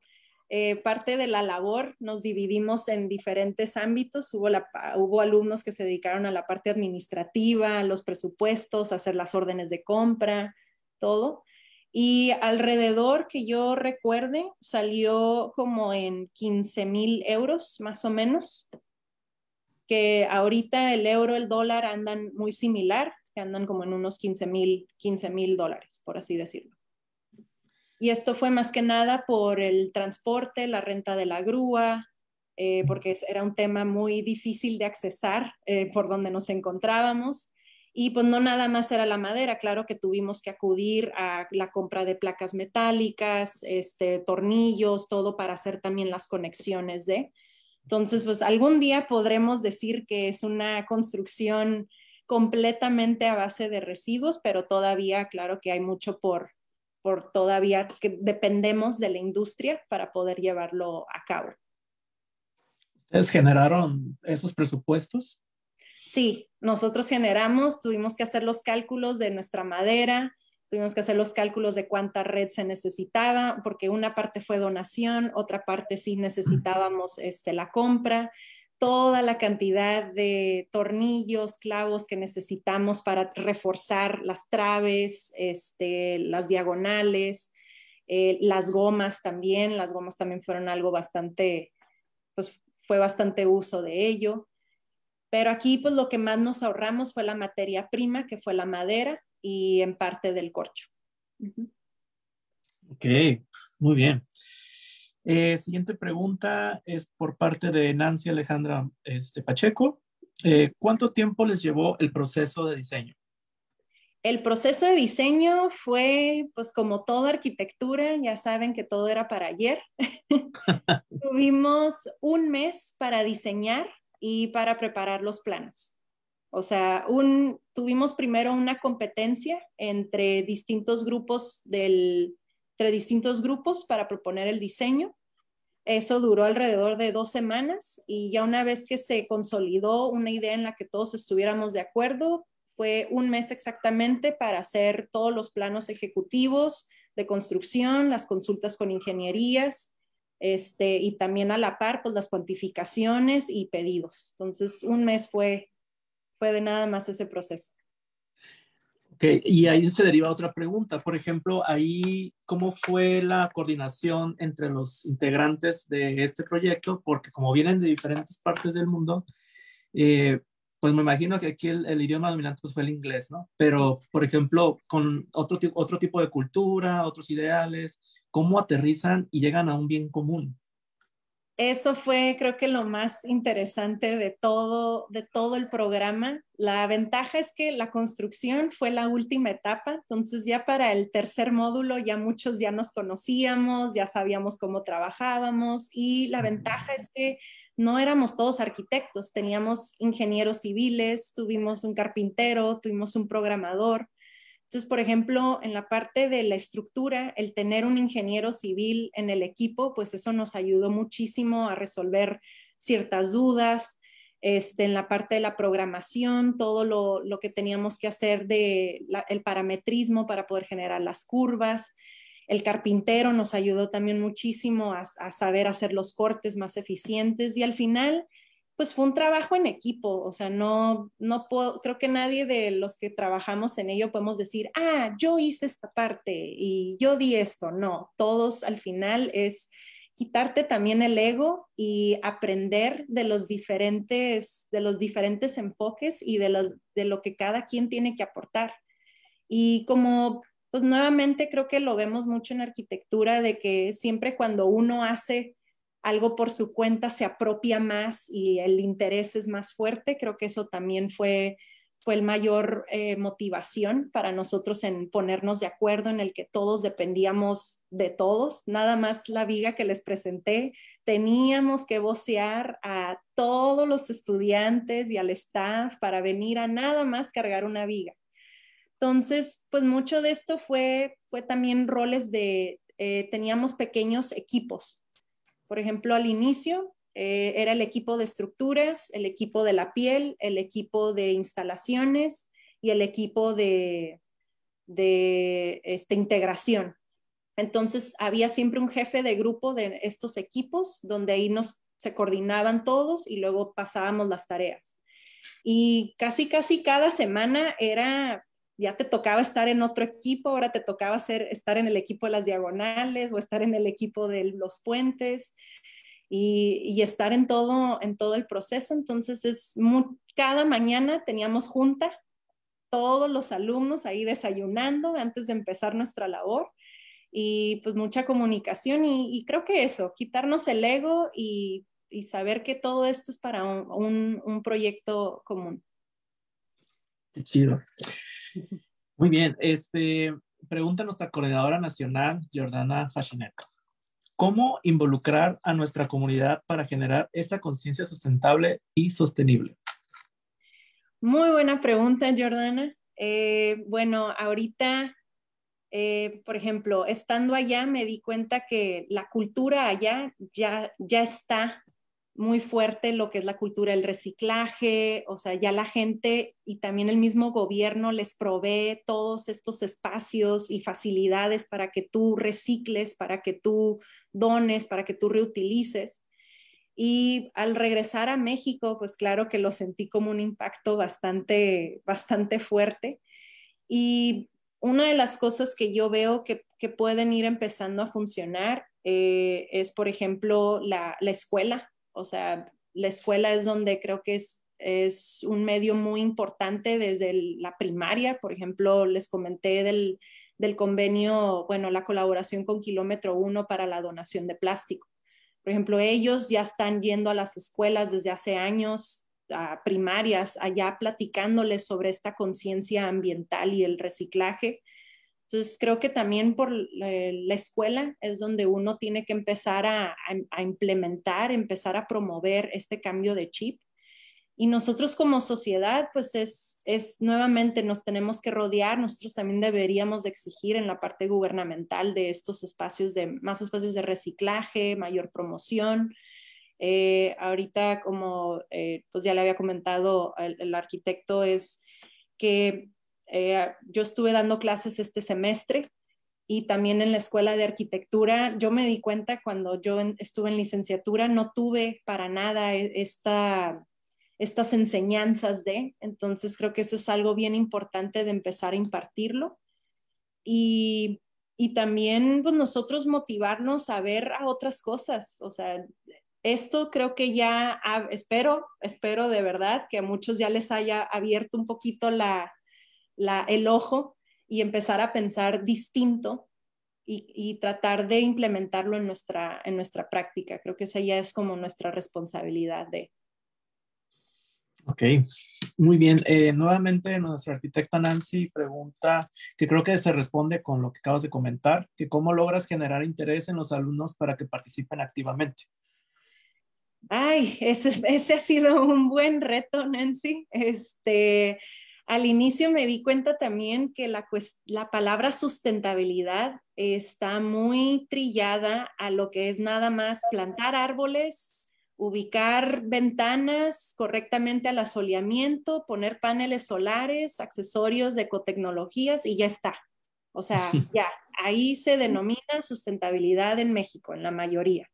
eh, parte de la labor nos dividimos en diferentes ámbitos. Hubo, hubo alumnos que se dedicaron a la parte administrativa, los presupuestos, hacer las órdenes de compra, todo. Y alrededor que yo recuerde, salió como en 15 mil euros más o menos, que ahorita el euro, el dólar andan muy similar, que andan como en unos 15 mil 15 dólares, por así decirlo. Y esto fue más que nada por el transporte, la renta de la grúa, eh, porque era un tema muy difícil de accesar eh, por donde nos encontrábamos. Y pues no nada más era la madera, claro que tuvimos que acudir a la compra de placas metálicas, este, tornillos, todo para hacer también las conexiones de. Entonces, pues algún día podremos decir que es una construcción completamente a base de residuos, pero todavía, claro que hay mucho por, por todavía que dependemos de la industria para poder llevarlo a cabo. ¿Ustedes generaron esos presupuestos? Sí, nosotros generamos, tuvimos que hacer los cálculos de nuestra madera, tuvimos que hacer los cálculos de cuánta red se necesitaba, porque una parte fue donación, otra parte sí necesitábamos este, la compra, toda la cantidad de tornillos, clavos que necesitamos para reforzar las traves, este, las diagonales, eh, las gomas también, las gomas también fueron algo bastante, pues fue bastante uso de ello. Pero aquí pues lo que más nos ahorramos fue la materia prima, que fue la madera y en parte del corcho. Ok, muy bien. Eh, siguiente pregunta es por parte de Nancy Alejandra este, Pacheco. Eh, ¿Cuánto tiempo les llevó el proceso de diseño? El proceso de diseño fue, pues como toda arquitectura, ya saben que todo era para ayer. Tuvimos un mes para diseñar y para preparar los planos. O sea, un, tuvimos primero una competencia entre distintos grupos del, entre distintos grupos para proponer el diseño. Eso duró alrededor de dos semanas y ya una vez que se consolidó una idea en la que todos estuviéramos de acuerdo, fue un mes exactamente para hacer todos los planos ejecutivos de construcción, las consultas con ingenierías, este, y también a la par, pues las cuantificaciones y pedidos. Entonces, un mes fue, fue de nada más ese proceso. Ok, y ahí se deriva otra pregunta. Por ejemplo, ahí, ¿cómo fue la coordinación entre los integrantes de este proyecto? Porque como vienen de diferentes partes del mundo, eh, pues me imagino que aquí el, idioma dominante pues, fue el inglés, ¿no? Pero, por ejemplo, con otro, otro tipo de cultura, otros ideales, ¿cómo aterrizan y llegan a un bien común? Eso fue, creo que lo más interesante de todo, de todo el programa. La ventaja es que la construcción fue la última etapa, entonces ya para el tercer módulo ya muchos ya nos conocíamos, ya sabíamos cómo trabajábamos y la ventaja es que no éramos todos arquitectos, teníamos ingenieros civiles, tuvimos un carpintero, tuvimos un programador. Entonces, por ejemplo, en la parte de la estructura, el tener un ingeniero civil en el equipo, pues eso nos ayudó muchísimo a resolver ciertas dudas. Este, en la parte de la programación, todo lo, que teníamos que hacer de el parametrismo para poder generar las curvas. El carpintero nos ayudó también muchísimo a, a saber hacer los cortes más eficientes y al final pues fue un trabajo en equipo, o sea, no, no puedo, creo que nadie de los que trabajamos en ello podemos decir, ah, yo hice esta parte y yo di esto, no, todos al final es quitarte también el ego y aprender de los diferentes, de los diferentes enfoques y de, los, de lo que cada quien tiene que aportar. Y como, pues nuevamente creo que lo vemos mucho en arquitectura, de que siempre cuando uno hace algo por su cuenta se apropia más y el interés es más fuerte. Creo que eso también fue, fue el mayor eh, motivación para nosotros en ponernos de acuerdo en el que todos dependíamos de todos. Nada más la viga que les presenté, teníamos que vocear a todos los estudiantes y al staff para venir a nada más cargar una viga. Entonces, pues mucho de esto fue, fue también roles de, eh, teníamos pequeños equipos por ejemplo, al inicio eh, era el equipo de estructuras, el equipo de la piel, el equipo de instalaciones y el equipo de, de este, integración. Entonces, había siempre un jefe de grupo de estos equipos donde ahí nos se coordinaban todos y luego pasábamos las tareas. Y casi, casi cada semana era ya te tocaba estar en otro equipo, ahora te tocaba estar en el equipo de las diagonales o estar en el equipo de los puentes y, estar en todo, en todo el proceso. Entonces, es cada mañana teníamos junta, todos los alumnos ahí desayunando antes de empezar nuestra labor y pues mucha comunicación y, creo que eso, quitarnos el ego y, saber que todo esto es para un, un proyecto común. Qué chido. Muy bien, este, pregunta nuestra coordinadora nacional, Jordana Fascineto. ¿Cómo involucrar a nuestra comunidad para generar esta conciencia sustentable y sostenible? Muy buena pregunta, Jordana. Eh, bueno, ahorita, eh, por ejemplo, estando allá, me di cuenta que la cultura allá ya, ya está muy fuerte lo que es la cultura del reciclaje, o sea, ya la gente y también el mismo gobierno les provee todos estos espacios y facilidades para que tú recicles, para que tú dones, para que tú reutilices. Y al regresar a México, pues claro que lo sentí como un impacto bastante, bastante fuerte. Y una de las cosas que yo veo que, que pueden ir empezando a funcionar eh, es, por ejemplo, la, la, escuela. O sea, la escuela es donde creo que es, es un medio muy importante desde la primaria. Por ejemplo, les comenté del, del convenio, bueno, la colaboración con Kilómetro Uno para la donación de plástico. Por ejemplo, ellos ya están yendo a las escuelas desde hace años, primarias, allá platicándoles sobre esta conciencia ambiental y el reciclaje. Entonces, creo que también por la escuela es donde uno tiene que empezar a, a implementar, empezar a promover este cambio de chip y nosotros como sociedad, pues es, es nuevamente nos tenemos que rodear, nosotros también deberíamos de exigir en la parte gubernamental de estos espacios de, más espacios de reciclaje, mayor promoción. Eh, ahorita, como eh, pues ya le había comentado el, arquitecto, es que eh, yo estuve dando clases este semestre y también en la escuela de arquitectura, yo me di cuenta cuando yo estuve en licenciatura, no tuve para nada e, esta estas enseñanzas de. Entonces creo que eso es algo bien importante de empezar a impartirlo. Y, y también pues, nosotros motivarnos a ver a otras cosas. O sea, esto creo que ya, espero, espero de verdad que a muchos ya les haya abierto un poquito la, la, el ojo y empezar a pensar distinto y, y, tratar de implementarlo en nuestra, en nuestra práctica. Creo que esa ya es como nuestra responsabilidad de, Ok, muy bien. Eh, nuevamente nuestra arquitecta Nancy pregunta, que creo que se responde con lo que acabas de comentar, que cómo logras generar interés en los alumnos para que participen activamente. Ay, ese, ese ha sido un buen reto, Nancy. Este, al inicio me di cuenta también que la, la palabra sustentabilidad está muy trillada a lo que es nada más plantar árboles, ubicar ventanas correctamente al asoleamiento, poner paneles solares, accesorios de ecotecnologías y ya está. O sea, ya, ahí se denomina sustentabilidad en México, en la mayoría.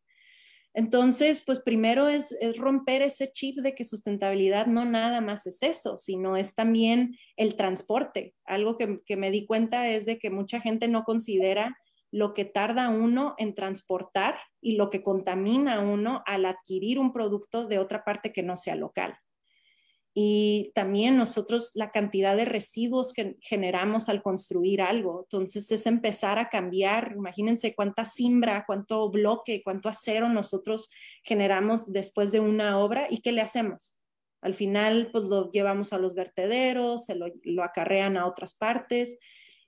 Entonces, pues primero es, romper ese chip de que sustentabilidad no nada más es eso, sino es también el transporte. Algo que, que me di cuenta es de que mucha gente no considera lo que tarda uno en transportar y lo que contamina uno al adquirir un producto de otra parte que no sea local. Y también nosotros la cantidad de residuos que generamos al construir algo. Entonces es empezar a cambiar. Imagínense cuánta simbra, cuánto bloque, cuánto acero nosotros generamos después de una obra y qué le hacemos. Al final, pues lo llevamos a los vertederos, se lo, lo acarrean a otras partes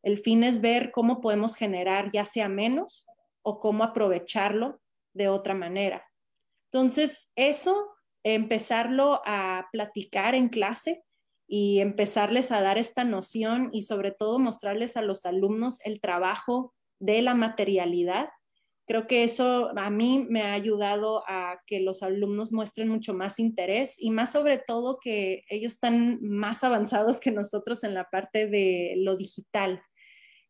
el fin es ver cómo podemos generar ya sea menos o cómo aprovecharlo de otra manera. Entonces, eso, empezarlo a platicar en clase y empezarles a dar esta noción y sobre todo mostrarles a los alumnos el trabajo de la materialidad. Creo que eso a mí me ha ayudado a que los alumnos muestren mucho más interés y más sobre todo que ellos están más avanzados que nosotros en la parte de lo digital.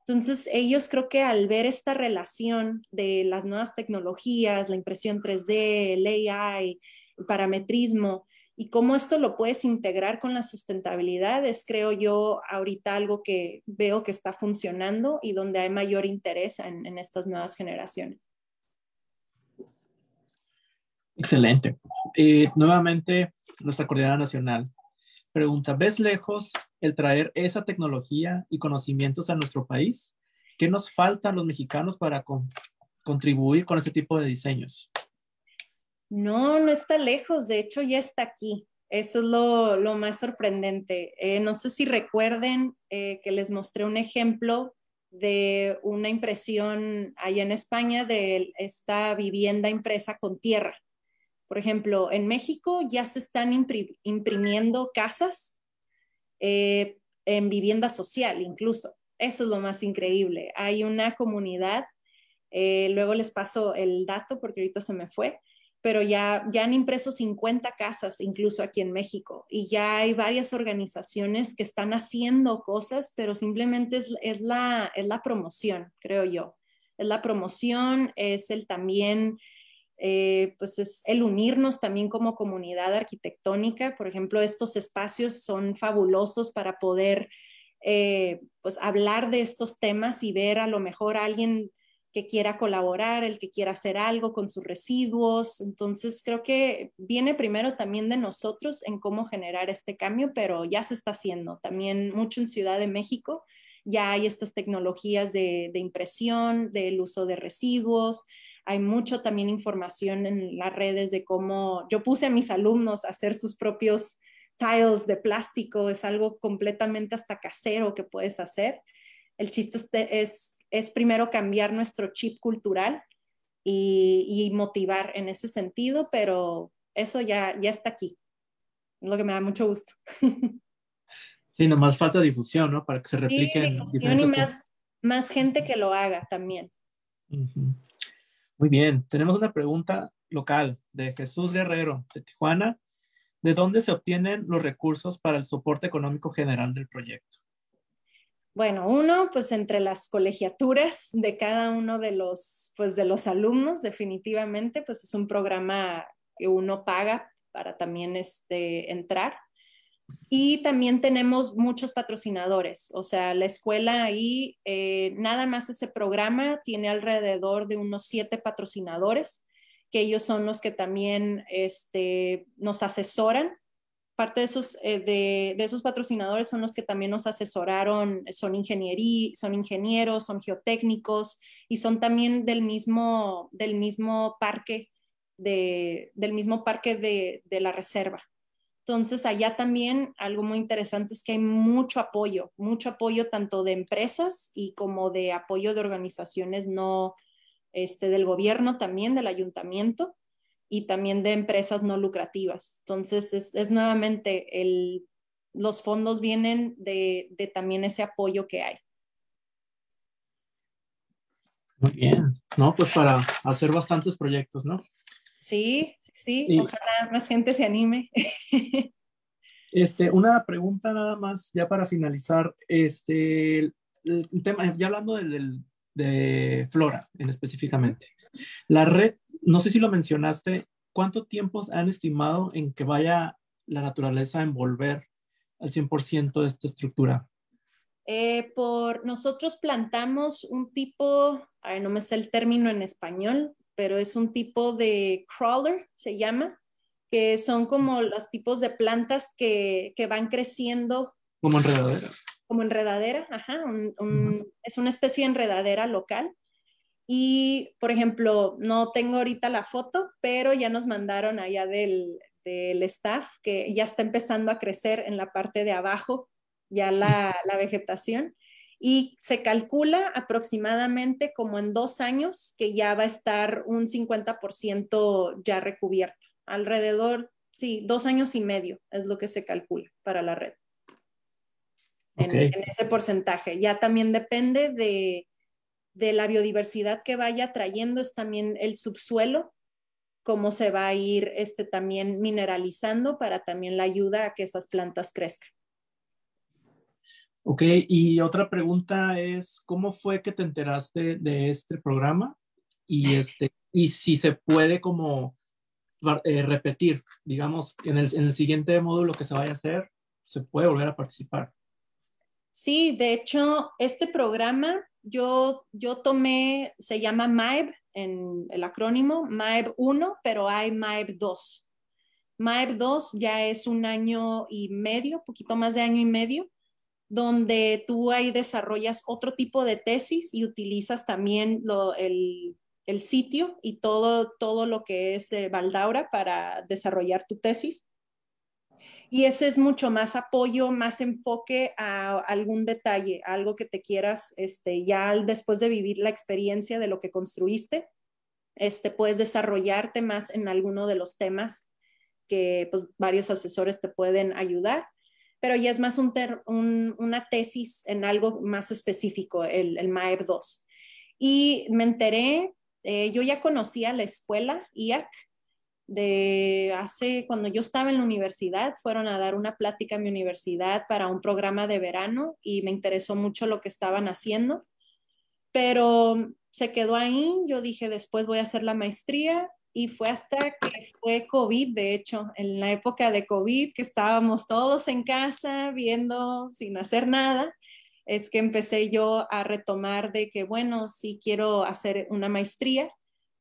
Entonces, ellos creo que al ver esta relación de las nuevas tecnologías, la impresión 3D, el AI, parametrismo, y cómo esto lo puedes integrar con la sustentabilidad, es creo yo ahorita algo que veo que está funcionando y donde hay mayor interés en, estas nuevas generaciones. Excelente. Eh, nuevamente, nuestra coordinadora nacional pregunta, ¿ves lejos el traer esa tecnología y conocimientos a nuestro país? ¿Qué nos faltan los mexicanos para contribuir con este tipo de diseños? No, no está lejos, de hecho ya está aquí. Eso es lo, más sorprendente. Eh, no sé si recuerden eh, que les mostré un ejemplo de una impresión allá en España de esta vivienda impresa con tierra. Por ejemplo, en México ya se están imprimiendo casas eh, en vivienda social incluso. Eso es lo más increíble. Hay una comunidad, luego les paso el dato porque ahorita se me fue, pero ya, ya han impreso 50 casas, incluso aquí en México, y ya hay varias organizaciones que están haciendo cosas, pero simplemente es, la, es la promoción, creo yo. Es la promoción, es el también, eh, pues es el unirnos también como comunidad arquitectónica. Por ejemplo, estos espacios son fabulosos para poder eh, pues hablar de estos temas y ver a lo mejor a alguien que quiera colaborar, el que quiera hacer algo con sus residuos. Entonces, creo que viene primero también de nosotros en cómo generar este cambio, pero ya se está haciendo. También mucho en Ciudad de México, ya hay estas tecnologías de, impresión, del uso de residuos. Hay mucho también información en las redes de cómo yo puse a mis alumnos a hacer sus propios tiles de plástico, es algo completamente hasta casero que puedes hacer. El chiste es es primero cambiar nuestro chip cultural y, motivar en ese sentido, pero eso ya, ya está aquí. Es lo que me da mucho gusto. Sí, nomás falta difusión, ¿no? Para que se replique. Sí, difusión y más, más gente que lo haga también. Muy bien, tenemos una pregunta local de Jesús Guerrero, de Tijuana. ¿De dónde se obtienen los recursos para el soporte económico general del proyecto? Bueno, uno, pues entre las colegiaturas de cada uno de los, pues de los alumnos, definitivamente, pues es un programa que uno paga para también este, entrar. Y también tenemos muchos patrocinadores, o sea, la escuela ahí, eh, nada más ese programa tiene alrededor de unos siete patrocinadores, que ellos son los que también este, nos asesoran parte de esos, eh, de, esos patrocinadores son los que también nos asesoraron, son, ingeniería, son ingenieros, son geotécnicos y son también del mismo, del mismo parque, de, del mismo parque de, de la reserva. Entonces, allá también algo muy interesante es que hay mucho apoyo, mucho apoyo tanto de empresas y como de apoyo de organizaciones no, este, del gobierno también, del ayuntamiento y también de empresas no lucrativas. Entonces, es, nuevamente, el, los fondos vienen de, de, también ese apoyo que hay. Muy bien, ¿no? Pues para hacer bastantes proyectos, ¿no? Sí, sí, ojalá más gente se anime. Este, una pregunta nada más, ya para finalizar, este, el, tema, ya hablando de, de Flora en específicamente, la red no sé si lo mencionaste, ¿cuánto tiempo han estimado en que vaya la naturaleza a envolver al 100% de esta estructura? Eh, por nosotros plantamos un tipo, no me sé el término en español, pero es un tipo de crawler, se llama, que son como los tipos de plantas que, van creciendo. Como enredadera. Como enredadera, ajá. Es una especie de enredadera local y, por ejemplo, no tengo ahorita la foto, pero ya nos mandaron allá del, del staff que ya está empezando a crecer en la parte de abajo, ya la, la vegetación. Y se calcula aproximadamente como en dos años que ya va a estar un 50% ya recubierto. Alrededor, sí, dos años y medio es lo que se calcula para la red. en ese porcentaje. Ya también depende de, de la biodiversidad que vaya trayendo es también el subsuelo, cómo se va a ir este, también mineralizando para también la ayuda a que esas plantas crezcan. Ok, y otra pregunta es, ¿cómo fue que te enteraste de este programa? Y, este, y si se puede como eh, repetir, digamos, en el, en el siguiente módulo que se vaya a hacer, se puede volver a participar. Sí, de hecho, este programa yo, yo tomé, se llama MAEB en el acrónimo, MAEB 1, pero hay MAEB 2. MAEB 2 ya es un año y medio, poquito más de año y medio, donde tú ahí desarrollas otro tipo de tesis y utilizas también el, sitio y todo, todo lo que es eh, Valdaura para desarrollar tu tesis y ese es mucho más apoyo, más enfoque a algún detalle, algo que te quieras, este, ya después de vivir la experiencia de lo que construiste, este, puedes desarrollarte más en alguno de los temas que pues, varios asesores te pueden ayudar, pero ya es más un una tesis en algo más específico, el, el MAEB 2. Y me enteré, eh, yo ya conocía la escuela IAC, de hace, cuando yo estaba en la universidad, fueron a dar una plática a mi universidad para un programa de verano y me interesó mucho lo que estaban haciendo, pero se quedó ahí, yo dije, después voy a hacer la maestría y fue hasta que fue COVID, de hecho, en la época de COVID, que estábamos todos en casa viendo sin hacer nada, es que empecé yo a retomar de que, bueno, sí quiero hacer una maestría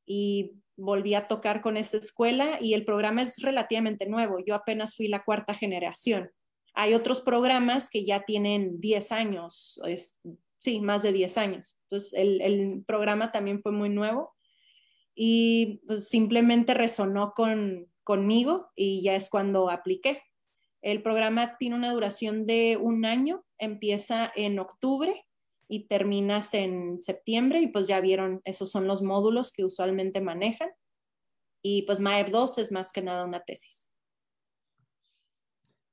y volví a tocar con esa escuela y el programa es relativamente nuevo. Yo apenas fui la cuarta generación. Hay otros programas que ya tienen 10 años, sí, más de 10 años. Entonces, el, programa también fue muy nuevo y pues, simplemente resonó con, conmigo y ya es cuando apliqué. El programa tiene una duración de un año, empieza en octubre y terminas en septiembre y pues ya vieron, esos son los módulos que usualmente manejan. Y pues MAEP 2 es más que nada una tesis.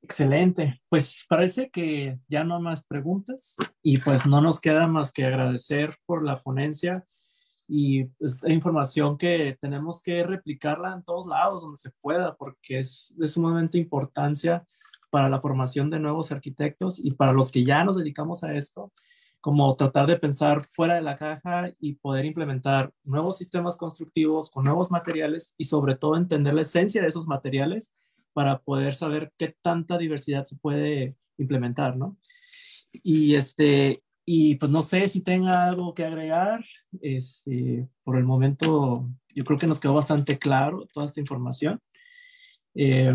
Excelente. Pues parece que ya no más preguntas y pues no nos queda más que agradecer por la ponencia y pues, la información que tenemos que replicarla en todos lados donde se pueda porque es de sumamente importancia para la formación de nuevos arquitectos y para los que ya nos dedicamos a esto como tratar de pensar fuera de la caja y poder implementar nuevos sistemas constructivos con nuevos materiales y sobre todo entender la esencia de esos materiales para poder saber qué tanta diversidad se puede implementar, ¿no? Y este, y pues no sé si tenga algo que agregar. Este, por el momento, yo creo que nos quedó bastante claro toda esta información. Eh,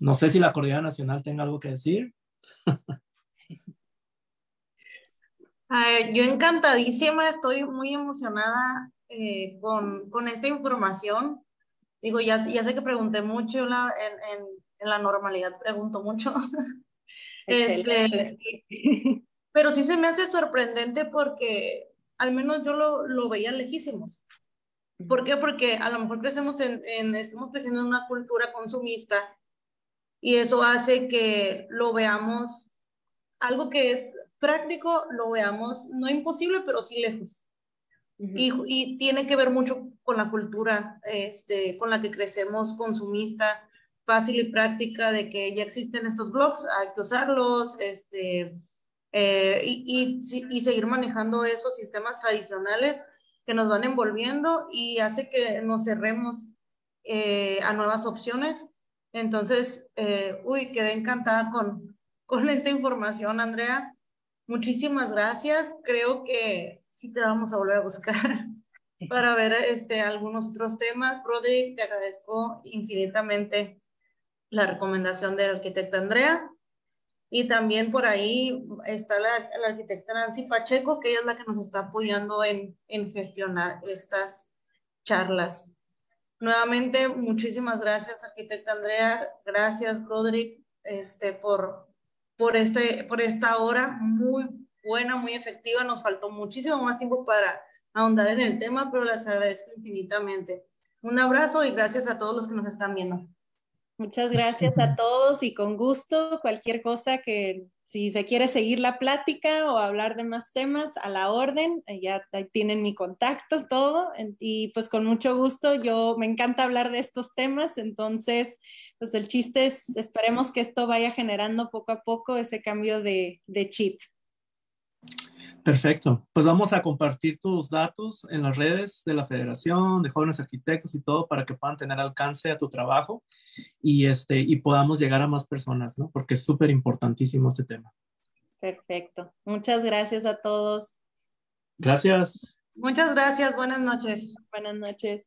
no sé si la Coordinadora Nacional tenga algo que decir. yo encantadísima, estoy muy emocionada eh, con, con, esta información. Digo, ya, ya sé que pregunté mucho la, en, en, en, la normalidad, pregunto mucho. este, pero sí se me hace sorprendente porque al menos yo lo, lo veía lejísimos. ¿Por qué? Porque a lo mejor crecemos en, en, estamos creciendo en una cultura consumista y eso hace que lo veamos algo que es práctico lo veamos, no imposible, pero sí lejos. y, y, tiene que ver mucho con la cultura este, con la que crecemos, consumista, fácil y práctica, de que ya existen estos blogs, hay que usarlos, este, eh, y, y, y, seguir manejando esos sistemas tradicionales que nos van envolviendo y hace que nos cerremos eh, a nuevas opciones. Entonces, eh, uy, quedé encantada con, con esta información, Andrea. Muchísimas gracias. Creo que sí te vamos a volver a buscar para ver este, algunos otros temas. Rodri, te agradezco infinitamente la recomendación del arquitecto Andrea. Y también por ahí está la, la, arquitecta Nancy Pacheco, que ella es la que nos está apoyando en, en gestionar estas charlas. Nuevamente, muchísimas gracias, arquitecta Andrea. Gracias, Rodri, este, por, por, este, por esta hora muy buena, muy efectiva. Nos faltó muchísimo más tiempo para ahondar en el tema, pero les agradezco infinitamente. Un abrazo y gracias a todos los que nos están viendo. Muchas gracias a todos y con gusto cualquier cosa que si se quiere seguir la plática o hablar de más temas a la orden, eh, ya tienen mi contacto, todo. Y pues con mucho gusto, yo me encanta hablar de estos temas, entonces pues el chiste es, esperemos que esto vaya generando poco a poco ese cambio de, de chip. Perfecto. Pues vamos a compartir tus datos en las redes de la Federación de Jóvenes Arquitectos y todo para que puedan tener alcance a tu trabajo y, este, y podamos llegar a más personas, ¿no? Porque es súper importantísimo este tema. Perfecto. Muchas gracias a todos. Gracias. Muchas gracias. Buenas noches. Buenas noches.